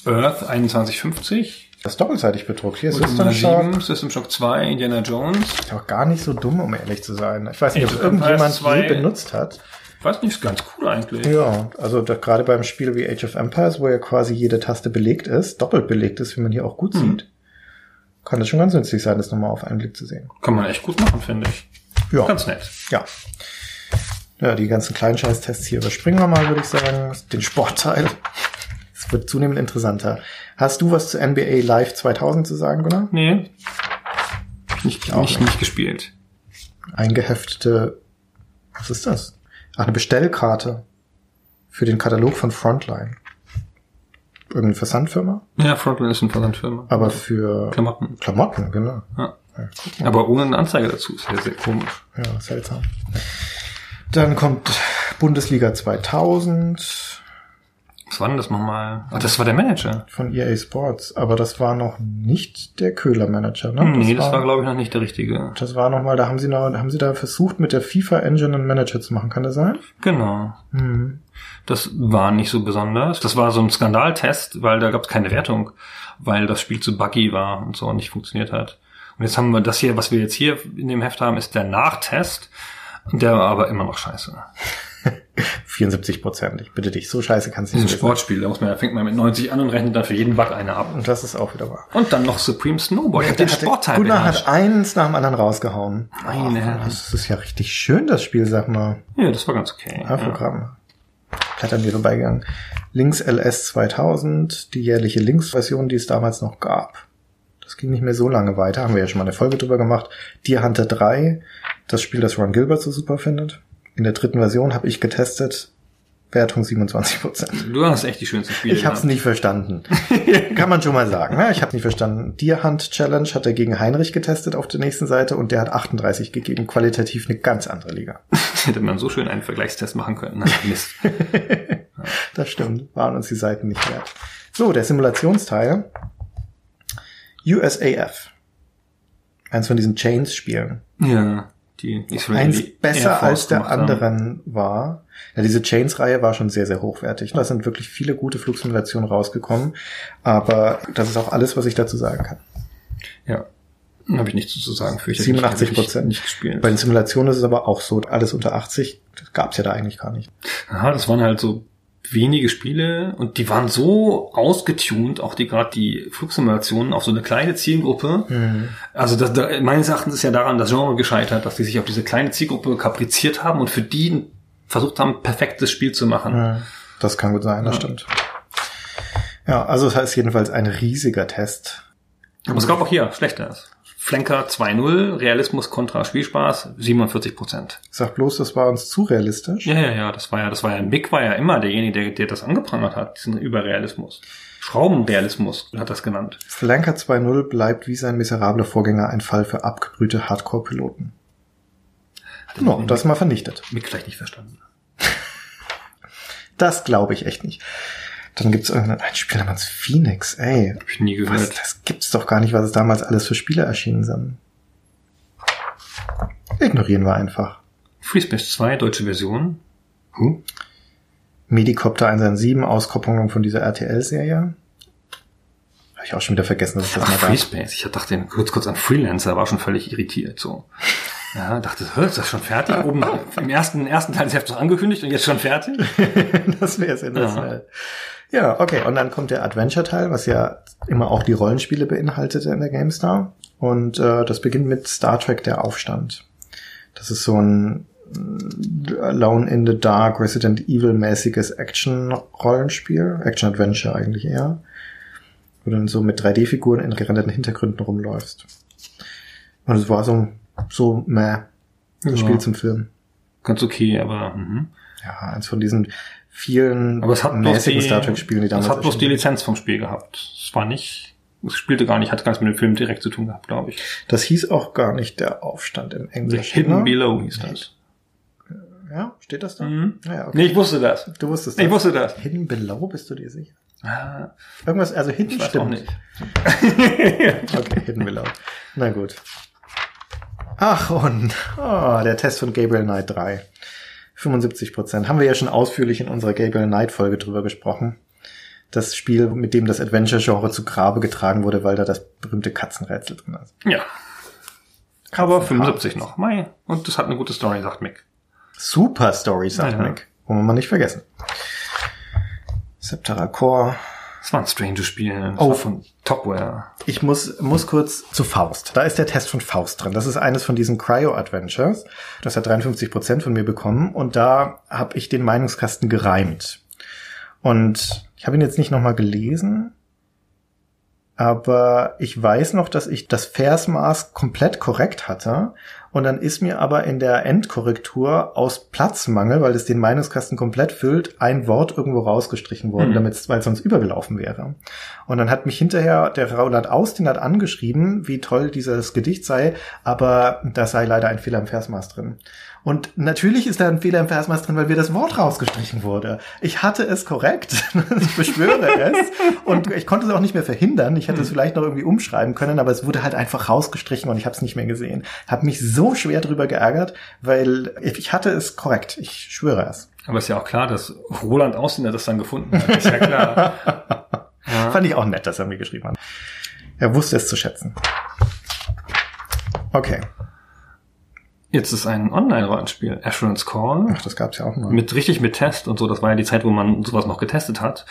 Earth 2150. Das ist doppelseitig bedruckt. Hier ist System Shock. 7, System Shock 2, Indiana Jones. Ist auch gar nicht so dumm, um ehrlich zu sein. Ich weiß nicht, ob irgendjemand 2. je benutzt hat. Weiß nicht, ist ganz cool eigentlich. Ja, also gerade beim Spiel wie Age of Empires, wo ja quasi jede Taste belegt ist, doppelt belegt ist, wie man hier auch gut Mhm. sieht, kann das schon ganz nützlich sein, das nochmal auf einen Blick zu sehen. Kann man echt gut machen, finde ich. Ja, Ganz nett. ja. Ja, die ganzen kleinen Scheißtests hier überspringen wir mal, würde ich sagen. Den Sportteil. Es wird zunehmend interessanter. Hast du was zu NBA Live 2000 zu sagen, Gunnar? Nee. Nicht, Auch nicht, nicht gespielt. Eingeheftete, was ist das? Ach, eine Bestellkarte für den Katalog von Frontline. Irgendeine Versandfirma, Ja, Frontline ist eine Versandfirma. aber für Klamotten. Klamotten, genau. Ja. Aber ohne eine Anzeige dazu. Ist ja sehr komisch. Ja, seltsam. Dann kommt Bundesliga 2000 Was war denn das nochmal? Ach, das war der Manager. von EA Sports, aber das war noch nicht der Köhler-Manager, ne? nee, das war, glaube ich, noch nicht der richtige. das war noch mal, da haben sie noch, haben sie da versucht, mit der FIFA Engine einen Manager zu machen, kann das sein? Genau. Mhm. Das war nicht so besonders. Das war so ein Skandaltest, weil da gab es keine Wertung, weil das Spiel zu buggy war und so und nicht funktioniert hat. Und jetzt haben wir das hier, was wir jetzt hier in dem Heft haben, ist der Nachtest. Der war aber immer noch scheiße. 74 Prozent. Ich bitte dich, so scheiße kannst du Das ist ein nicht. Sportspiel, da muss man, da fängt man mit 90 an und rechnet dann für jeden Bug eine ab. Und das ist auch wieder wahr. Und dann noch Supreme Snowboard. Ich hab den Sportteil Gunnar hat eins nach dem anderen rausgehauen. Meine Herren. Das ist ja richtig schön, das Spiel, sag mal. Ja, das war ganz okay. Ja, Programm. Blättern wir vorbeigegangen. Links LS 2000, die jährliche Links-Version, die es damals noch gab. Das ging nicht mehr so lange weiter, haben wir ja schon mal eine Folge drüber gemacht. Deer Hunter 3, das Spiel, das Ron Gilbert so super findet. In der dritten Version habe ich getestet, Wertung 27 Prozent. Du hast echt die schönsten Spiele. Ich habe es nicht verstanden. Kann man schon mal sagen. Ne? Ich habe nicht verstanden. Deer Hunt Challenge hat er gegen Heinrich getestet auf der nächsten Seite und der hat 38 gegeben. Qualitativ eine ganz andere Liga. Hätte man so schön einen Vergleichstest machen können. Na, Mist. Das stimmt. Waren uns die Seiten nicht wert. So, der Simulationsteil. USAF. Eins von diesen Chains-Spielen. ja, die Israeli Eins besser als der gemacht haben. anderen war. Ja, diese Chains-Reihe war schon sehr, sehr hochwertig. Da sind wirklich viele gute Flugsimulationen rausgekommen. Aber das ist auch alles, was ich dazu sagen kann. Ja. Habe ich nichts zu sagen. Fürchte 87 Nicht, Prozent. nicht gespielt. Bei den Simulationen ist es aber auch so, alles unter 80 gab es ja da eigentlich gar nicht. Ja, das waren halt so wenige Spiele und die waren so ausgetunt, auch die gerade die Flugsimulationen auf so eine kleine Zielgruppe. Mhm. Also das, da, meines Erachtens ist ja daran das Genre gescheitert, dass die sich auf diese kleine Zielgruppe kapriziert haben und für die versucht haben, perfektes Spiel zu machen. Ja, Das kann gut sein, das Ja. stimmt. Ja, also es ist jedenfalls ein riesiger Test. Aber es gab auch hier Schlechtes. Flanker 2.0, Realismus kontra Spielspaß, 47 Prozent. Sag bloß, das war uns zu realistisch. Ja, ja, ja, das war ja, das war ja, Mick war ja immer derjenige, der, der das angeprangert hat, diesen Überrealismus. Schraubenrealismus hat das genannt. Flanker 2.0 bleibt wie sein miserabler Vorgänger ein Fall für abgebrühte Hardcore-Piloten. No, das mal vernichtet. Mick vielleicht nicht verstanden. Das glaube ich echt nicht. Dann gibt's irgendein ein Spiel namens Phoenix. Ey, Hab ich nie was, gehört. das gibt's doch gar nicht, was es damals alles für Spiele erschienen sind. Ignorieren wir einfach. FreeSpace 2, deutsche Version. Huh? Medicopter 117, Auskopplung von dieser RTL-Serie. Habe ich auch schon wieder vergessen, dass es das Ach, mal gab. FreeSpace. Ich dachte kurz, kurz an Freelancer, war schon völlig irritiert, so. Ja, dachte, ist das schon fertig? Oben im ersten, ersten Teil des Heftes angekündigt und jetzt schon fertig? das wäre sensationell. Ja. Okay. Und dann kommt der Adventure-Teil, was ja immer auch die Rollenspiele beinhaltete in der GameStar. Und äh, das beginnt mit Star Trek Der Aufstand. Das ist so ein äh, Alone in the Dark, Resident Evil-mäßiges Action-Rollenspiel. Action-Adventure eigentlich eher. Wo du dann so mit 3D-Figuren in gerenderten Hintergründen rumläufst. Und es war so, so meh. Das Ja. Spiel zum Film. Ganz okay, aber, mhm. Ja, eins von diesen vielen aber es hat mäßigen die, Star Trek-Spielen, die damals es hat bloß die Lizenz vom Spiel gehabt. Es war nicht, es spielte gar nicht, hat gar nichts mit dem Film direkt zu tun gehabt, glaube ich. Das hieß auch gar nicht der Aufstand im The Englischen. Hidden ne? Below hieß das. Ja, steht das da? Mhm. Ja, okay. Nee, ich wusste das. Du wusstest Ich wusste das. Hidden Below, bist du dir sicher? Ah, Irgendwas, also Hidden ich weiß auch stimmt. nicht. Okay, Hidden Below. Na gut. Ach, und oh, der Test von Gabriel Knight 3. 75 Prozent. Haben wir ja schon ausführlich in unserer Gabriel Knight Folge drüber gesprochen. Das Spiel, mit dem das Adventure-Genre zu Grabe getragen wurde, weil da das berühmte Katzenrätsel drin ist. Ja. Aber 75 noch. Mai. Und das hat eine gute Story, sagt Mick. Super Story, sagt Ja. Mick. Wollen wir mal nicht vergessen. Septara Core. Es war ein strange Spiel. Es Oh. von Topware. Ich muss, muss kurz zu Faust. Da ist der Test von Faust drin. Das ist eines von diesen Cryo-Adventures. Das hat 53 Prozent von mir bekommen. Und da habe ich den Meinungskasten gereimt. Und ich habe ihn jetzt nicht nochmal gelesen. Aber ich weiß noch, dass ich das Versmaß komplett korrekt hatte. Und dann ist mir aber in der Endkorrektur aus Platzmangel, weil es den Meinungskasten komplett füllt, ein Wort irgendwo rausgestrichen worden, Mhm. damit weil es sonst übergelaufen wäre. Und dann hat mich hinterher der Roland Austin hat angeschrieben, wie toll dieses Gedicht sei, aber da sei leider ein Fehler im Versmaß drin. Und natürlich ist da ein Fehler im Versmaß drin, weil mir das Wort rausgestrichen wurde. Ich hatte es korrekt, ich beschwöre es. Und ich konnte es auch nicht mehr verhindern. Ich hätte es vielleicht noch irgendwie umschreiben können, aber es wurde halt einfach rausgestrichen und ich habe es nicht mehr gesehen. Habe mich so schwer drüber geärgert, weil ich hatte es korrekt. Ich schwöre es. Aber ist ja auch klar, dass Roland Ausländer das dann gefunden hat. Ist ja klar. ja. Fand ich auch nett, dass er mir geschrieben hat. Er wusste es zu schätzen. Okay. Jetzt ist ein Online-Rollenspiel, Assurance Call, Ach, das gab's ja auch mal. mit richtig mit Test und so. Das war ja die Zeit, wo man sowas noch getestet hat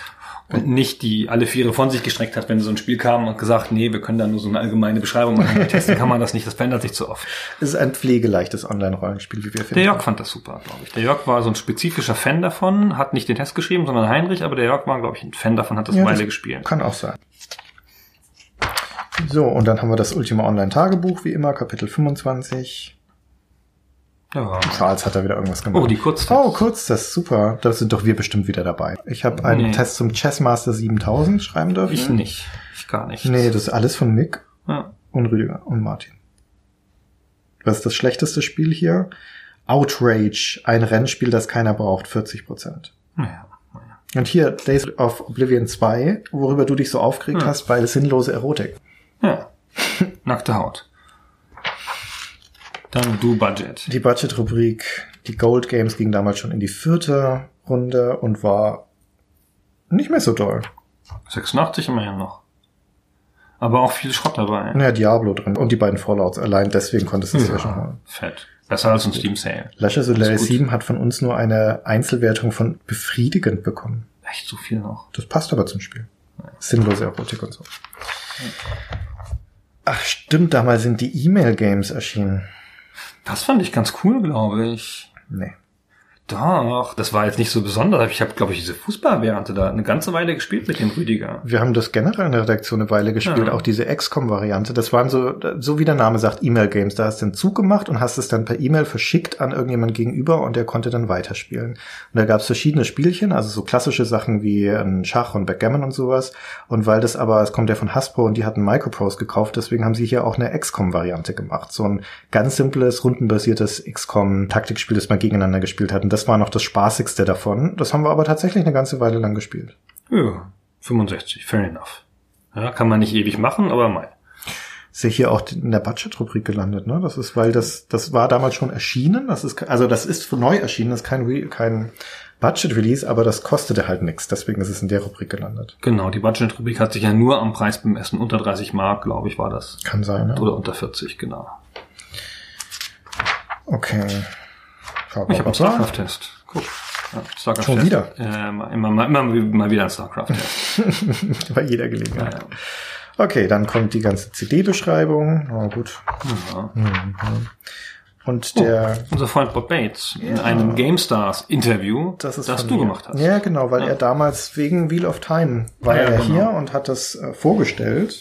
und nicht die alle Viere von sich gestreckt hat, wenn so ein Spiel kam und gesagt, nee, wir können da nur so eine allgemeine Beschreibung machen. Testen kann man das nicht, das verändert sich zu oft. Es ist ein pflegeleichtes Online-Rollenspiel, wie wir Der finden. Jörg fand das super, glaube ich. Der Jörg war so ein spezifischer Fan davon, hat nicht den Test geschrieben, sondern Heinrich, aber der Jörg war, glaube ich, ein Fan davon, hat das Ja, Weile gespielt. Kann auch sein. So, und dann haben wir das Ultima Online-Tagebuch, wie immer, Kapitel 25. Ja. Charles hat da wieder irgendwas gemacht. Oh, die Kurztests. Oh, kurz, das ist super. Da sind doch wir bestimmt wieder dabei. Ich habe einen Nee. Test zum Chessmaster 7000 schreiben dürfen. Ich nicht. Ich gar nicht. Nee, das ist alles von Mick Ja. und Rüdiger und Martin. Was ist das schlechteste Spiel hier? Outrage, ein Rennspiel, das keiner braucht, 40 Prozent. Naja. Und hier Days of Oblivion 2, worüber du dich so aufgeregt Hm. hast, weil sinnlose Erotik. Ja. Nackte Haut. Dann du Budget. Die Budget-Rubrik, die Gold Games ging damals schon in die vierte Runde und war nicht mehr so doll. 86 immerhin noch. Aber auch viel Schrott dabei. Ja, Diablo drin und die beiden Fallouts. Allein deswegen konntest du es ja. schon holen. Fett. Besser als ein Steam Sale. Ist gut. 7 hat von uns nur eine Einzelwertung von befriedigend bekommen. Echt so viel noch. Das passt aber zum Spiel. Sinnlose Erotik und so. Ach stimmt, damals sind die E-Mail-Games erschienen. Das fand ich ganz cool, glaube ich. Nee. Doch, das war jetzt nicht so besonders. Ich habe, glaube ich, diese Fußballvariante da eine ganze Weile gespielt mit dem Rüdiger. Wir haben das generell in der Redaktion eine Weile gespielt, Ja. auch diese XCOM-Variante. Das waren so, so wie der Name sagt, E-Mail-Games. Da hast du einen Zug gemacht und hast es dann per E-Mail verschickt an irgendjemand gegenüber und der konnte dann weiterspielen. Und da gab es verschiedene Spielchen, also so klassische Sachen wie ein Schach und Backgammon und sowas. Und weil das aber, es kommt ja von Hasbro und die hatten Microprose gekauft, deswegen haben sie hier auch eine XCOM-Variante gemacht. So ein ganz simples, rundenbasiertes XCOM-Taktikspiel, das man gegeneinander gespielt hat. Und das war noch das Spaßigste davon. Das haben wir aber tatsächlich eine ganze Weile lang gespielt. Ja, 65, fair enough. Ja, kann man nicht ewig machen, aber mal. ist ja hier auch in der Budget-Rubrik gelandet, ne? Das ist, weil das, das war damals schon erschienen. Das ist, also das ist neu erschienen, das ist kein, kein Budget-Release, aber das kostete halt nichts. Deswegen ist es in der Rubrik gelandet. Genau, die Budget-Rubrik hat sich ja nur am Preis bemessen. Unter 30 Mark, glaube ich, war das. Kann sein, ne? Oder unter 40, genau. Okay. Schau Ich habe einen. StarCraft-Test. Guck. Ja, StarCraft Schon wieder? Äh, immer, immer, immer mal wieder ein StarCraft-Test. Bei jeder Gelegenheit. Ja, Okay, dann kommt die ganze CD-Beschreibung. Na gut. ja. Und der, Unser Freund Bob Bates in einem GameStars-Interview, das ist das du mir. gemacht hast. Ja, genau, weil er damals wegen Wheel of Time war Ja, er genau. hier und hat das äh, vorgestellt.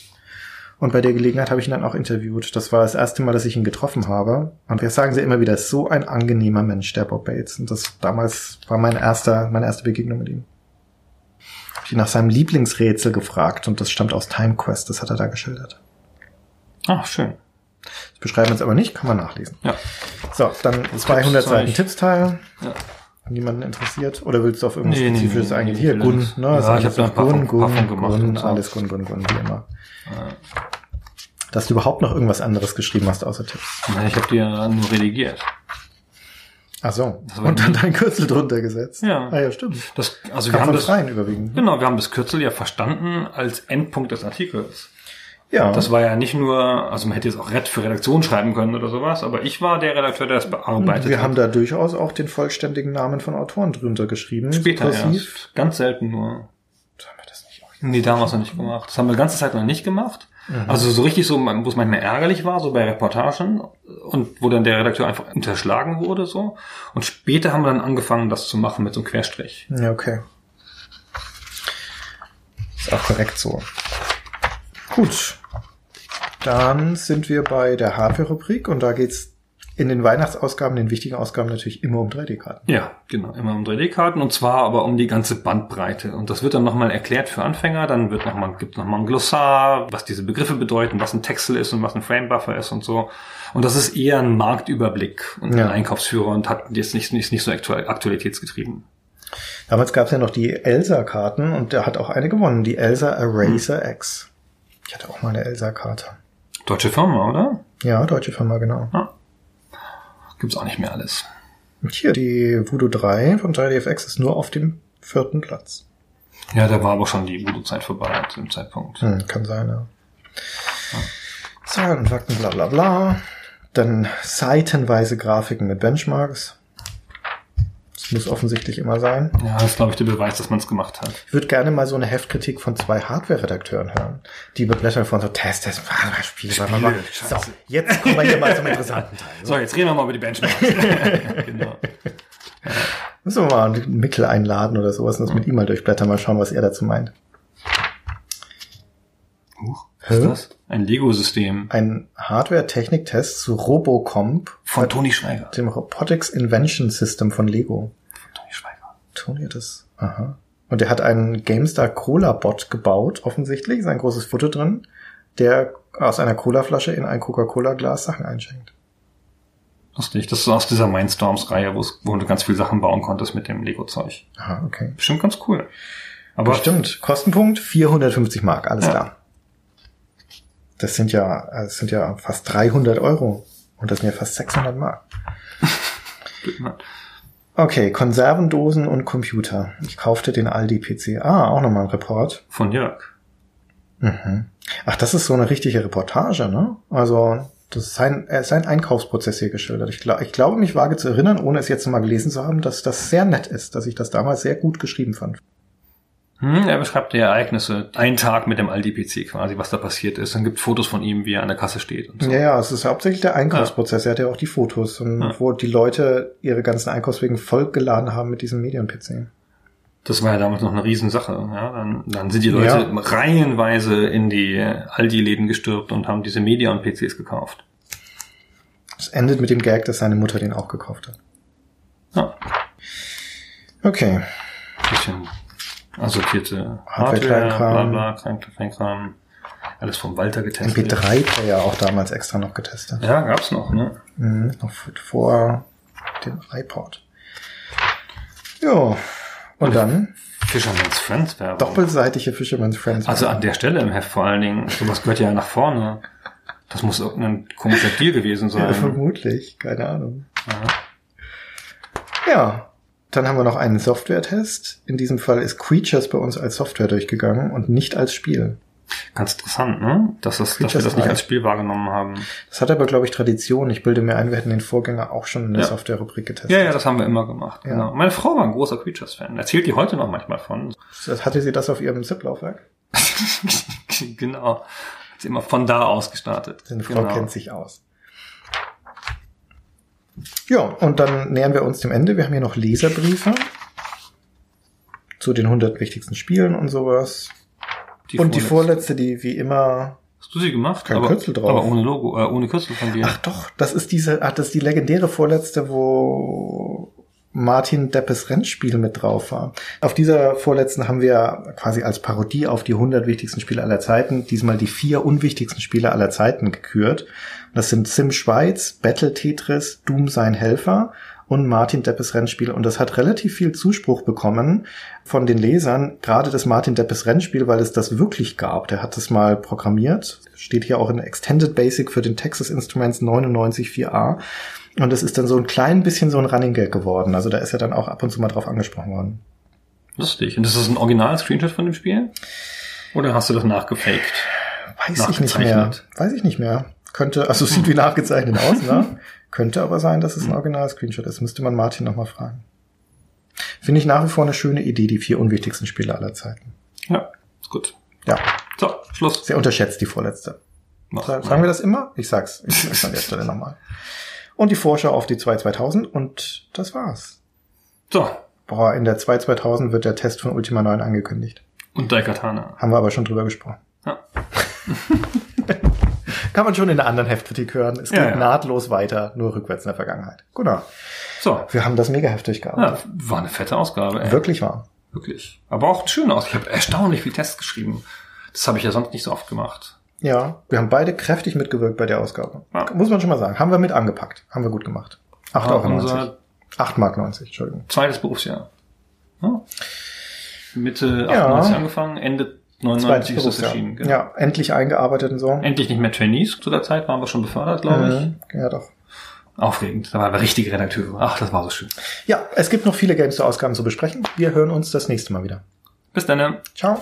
Und bei der Gelegenheit habe ich ihn dann auch interviewt. Das war das erste Mal, dass ich ihn getroffen habe. Und wir sagen sie immer wieder, ist so ein angenehmer Mensch, der Bob Bates. Und das damals war mein erster, meine erste Begegnung mit ihm. Ich ihn nach seinem Lieblingsrätsel gefragt und das stammt aus Time Quest, das hat er da geschildert. Ach, schön. Das beschreiben wir jetzt aber nicht, kann man nachlesen. Ja. So, dann 200 Tippszeug. Seiten Tippsteil. Ja. Niemanden interessiert? Oder willst du auf irgendwas Nee, Spezifisches nee, eingehen? nee, Hier, nee, Gun, nicht. ne? Ja, ist ich alles hab da ein paar Gun, von- paar Gun, gemacht Gun, alles Gun, Gun, Gun, wie immer. Dass du überhaupt noch irgendwas anderes geschrieben hast außer Tipps. Ja, Ich habe die ja nur redigiert. Ach so. Und dann dein Kürzel drunter gesetzt. Ja. Ah ja, stimmt. Das, also wir Kam haben das, Freien überwiegend. genau, wir haben das Kürzel ja verstanden als Endpunkt des Artikels. Ja. Das war ja nicht nur, also man hätte jetzt auch Red für Redaktion schreiben können oder sowas, aber ich war der Redakteur, der das bearbeitet wir hat. haben da durchaus auch den vollständigen Namen von Autoren drunter geschrieben. Später erst. Ganz selten nur. Haben wir das nicht auch Nee, damals noch nicht gemacht. Das haben wir die ganze Zeit noch nicht gemacht. Also so richtig so, wo es manchmal ärgerlich war, so bei Reportagen und wo dann der Redakteur einfach unterschlagen wurde, so. Und später haben wir dann angefangen, das zu machen mit so einem Querstrich. Ja, okay. Ist auch korrekt so. Gut. Dann sind wir bei der Hardware-Rubrik und da geht's in den Weihnachtsausgaben, den wichtigen Ausgaben natürlich immer um 3D-Karten. Ja, genau, immer um 3D-Karten und zwar aber um die ganze Bandbreite. Und das wird dann nochmal erklärt für Anfänger, dann wird noch mal, gibt nochmal ein Glossar, was diese Begriffe bedeuten, was ein Texel ist und was ein Framebuffer ist und so. Und das ist eher ein Marktüberblick und Ja. ein Einkaufsführer und hat jetzt nicht, nicht, nicht so aktualitätsgetrieben. Damals gab's ja noch die Elsa-Karten und der hat auch eine gewonnen, die Elsa Eraser X. Ich hatte auch mal eine Elsa-Karte. Deutsche Firma, oder? Ja, deutsche Firma, genau. Gibt's auch nicht mehr alles. Und hier, die Voodoo 3 von 3DFX ist nur auf dem vierten Platz. Ja, da war aber schon die Voodoo-Zeit vorbei zu dem Zeitpunkt. Hm, kann sein, ja. Zahlen, Fakten, bla bla bla. Dann seitenweise Grafiken mit Benchmarks. Muss offensichtlich immer sein. Ja, das ist, glaube ich, der Beweis, dass man es gemacht hat. Ich würde gerne mal so eine Heftkritik von zwei Hardware-Redakteuren hören. Die beblättern von so Test, Test, bla bla bla. So, jetzt kommen wir hier mal zum interessanten Teil. So, jetzt reden wir mal über die Benchmarks. genau. Müssen wir mal einen Mickel einladen oder sowas und das mit ihm mal durchblättern, mal schauen, was er dazu meint. Huch, was ist das? Ein Lego-System Ein Hardware-Technik-Test zu Robocomp, von Toni Schweiger. dem Robotics Invention System von Lego. Von Toni Schweiger. Tun wir das? Aha. Und er hat einen GameStar Cola Bot gebaut, offensichtlich, ist ein großes Foto drin, der aus einer Colaflasche in ein Coca-Cola-Glas Sachen einschenkt. Lustig. Das ist aus dieser Mindstorms-Reihe, wo du ganz viele Sachen bauen konntest mit dem Lego-Zeug. Aha, okay. Bestimmt ganz cool. Aber Bestimmt. Kostenpunkt 450 Mark, alles Ja. klar. Das sind ja, das sind ja fast 300 Euro. Und das sind ja fast 600 Mark. Okay, Konservendosen und Computer. Ich kaufte den Aldi PC. Ah, auch nochmal ein Report. von Jörg. Mhm. Ach, das ist so eine richtige Reportage, ne? Also, das ist sein, sein Einkaufsprozess hier geschildert. Ich, glaub, ich glaube, mich vage zu erinnern, ohne es jetzt mal gelesen zu haben, dass das sehr nett ist, dass ich das damals sehr gut geschrieben fand. Hm, er beschreibt die Ereignisse. Einen Tag mit dem Aldi-PC quasi, was da passiert ist. Dann gibt Fotos von ihm, wie er an der Kasse steht und so. Ja, ja, es ist hauptsächlich der Einkaufsprozess. Er hat ja auch die Fotos, Ja. wo die Leute ihre ganzen Einkaufswegen vollgeladen haben mit diesem Medien-PC. Das war ja damals noch eine Riesensache. Ja, dann, dann sind die Leute Ja. reihenweise in die Aldi-Läden gestürbt und haben diese Media-PCs gekauft. Es endet mit dem Gag, dass seine Mutter den auch gekauft hat. Ja, Okay. bisschen assortierte Hardware, Hardware, bla bla, Klein- Kleinkram. Alles vom Walter getestet. MP3-Player auch damals extra noch getestet. Ja, gab's noch, ne? Mhm, noch vor dem iPod. Jo. Und dann Fisherman's Friends Werbung. doppelseitige Fisherman's Friends. Also an der Stelle im Heft vor allen Dingen. Sowas gehört ja nach vorne. Das muss irgendein komischer Deal gewesen ja, sein. vermutlich, keine Ahnung. Ja. Ja. Dann haben wir noch einen Software-Test. In diesem Fall ist Creatures bei uns als Software durchgegangen und nicht als Spiel. Ganz interessant, ne? Dass, das, dass wir das nicht als Spiel wahrgenommen haben. Das hat aber, glaube ich, Tradition. Ich bilde mir ein, wir hätten den Vorgänger auch schon in der Ja. Software-Rubrik getestet. Ja, ja, das haben wir immer gemacht. Ja. Genau. Meine Frau war ein großer Creatures-Fan. Erzählt die heute noch manchmal von. Hatte sie das auf ihrem ZIP-Laufwerk? genau. Hat sie immer von da aus gestartet. Seine Frau genau. kennt sich aus. Ja, und dann nähern wir uns dem Ende. Wir haben hier noch Leserbriefe zu den 100 wichtigsten Spielen und sowas. Die und die vorletzte. vorletzte, die wie immer. Hast du sie gemacht? Kein aber, Kürzel drauf. Aber ohne Logo, äh, ohne Kürzel von dir. Ach doch, das ist diese, ach, das ist die legendäre vorletzte, wo Martin Deppes Rennspiel mit drauf war. Auf dieser vorletzten haben wir quasi als Parodie auf die 100 wichtigsten Spiele aller Zeiten diesmal die vier unwichtigsten Spiele aller Zeiten gekürt. Das sind Sim Schweiz, Battle Tetris, Doom sein Helfer und Martin Deppes Rennspiel. Und das hat relativ viel Zuspruch bekommen von den Lesern, gerade das Martin Deppes Rennspiel, weil es das wirklich gab. Der hat das mal programmiert. Steht hier auch in Extended Basic für den Texas Instruments 994a. Und das ist dann so ein klein bisschen so ein Running Gag geworden. Also da ist er dann auch ab und zu mal drauf angesprochen worden. Lustig. Und das ist ein Original-Screenshot von dem Spiel? Oder hast du das nachgefaked? Weiß ich nicht mehr. Weiß ich nicht mehr. Könnte, also sieht wie nachgezeichnet aus, ne? Könnte aber sein, dass es ein Original-Screenshot ist. Müsste man Martin nochmal fragen. Finde ich nach wie vor eine schöne Idee, die vier unwichtigsten Spiele aller Zeiten. Ja, ist gut. Ja, So, Schluss. sehr unterschätzt die vorletzte. Mach. Sa- Sagen wir das immer? Ich sag's. Ich sag's an der Stelle nochmal. Und die Vorschau auf die 2 2000 und das war's. So, Boah, in der 2 2000 wird der Test von Ultima 9 angekündigt. und Daikatana. Haben wir aber schon drüber gesprochen. Ja. Kann man schon in der anderen Heftkritik hören. Es geht Ja, ja. nahtlos weiter, nur rückwärts in der Vergangenheit. Genau. So, Wir haben das Mega-Heft ja, durchgearbeitet. war eine fette Ausgabe. Ey. Wirklich wahr. Wirklich. Aber auch schön aus. Ich habe erstaunlich viel Tests geschrieben. Das habe ich ja sonst nicht so oft gemacht. Ja, wir haben beide kräftig mitgewirkt bei der Ausgabe. Ja. Muss man schon mal sagen. Haben wir mit angepackt. Haben wir gut gemacht. 8 War Euro. 90. unser 8 Mark 90, Entschuldigung. zweites Berufsjahr. Ja. Mitte Ja. 98 angefangen, Ende Zweites 99 ist Berufsjahr. erschienen. Genau. Ja, endlich eingearbeitet und so. Endlich nicht mehr Trainees. Zu der Zeit waren wir schon befördert, glaube ich. Mhm. Ja, doch. Aufregend. Da waren wir richtige Redakteure. Ach, das war so schön. Ja, es gibt noch viele Games zu Ausgaben zu besprechen. Wir hören uns das nächste Mal wieder. Bis dann. Ciao.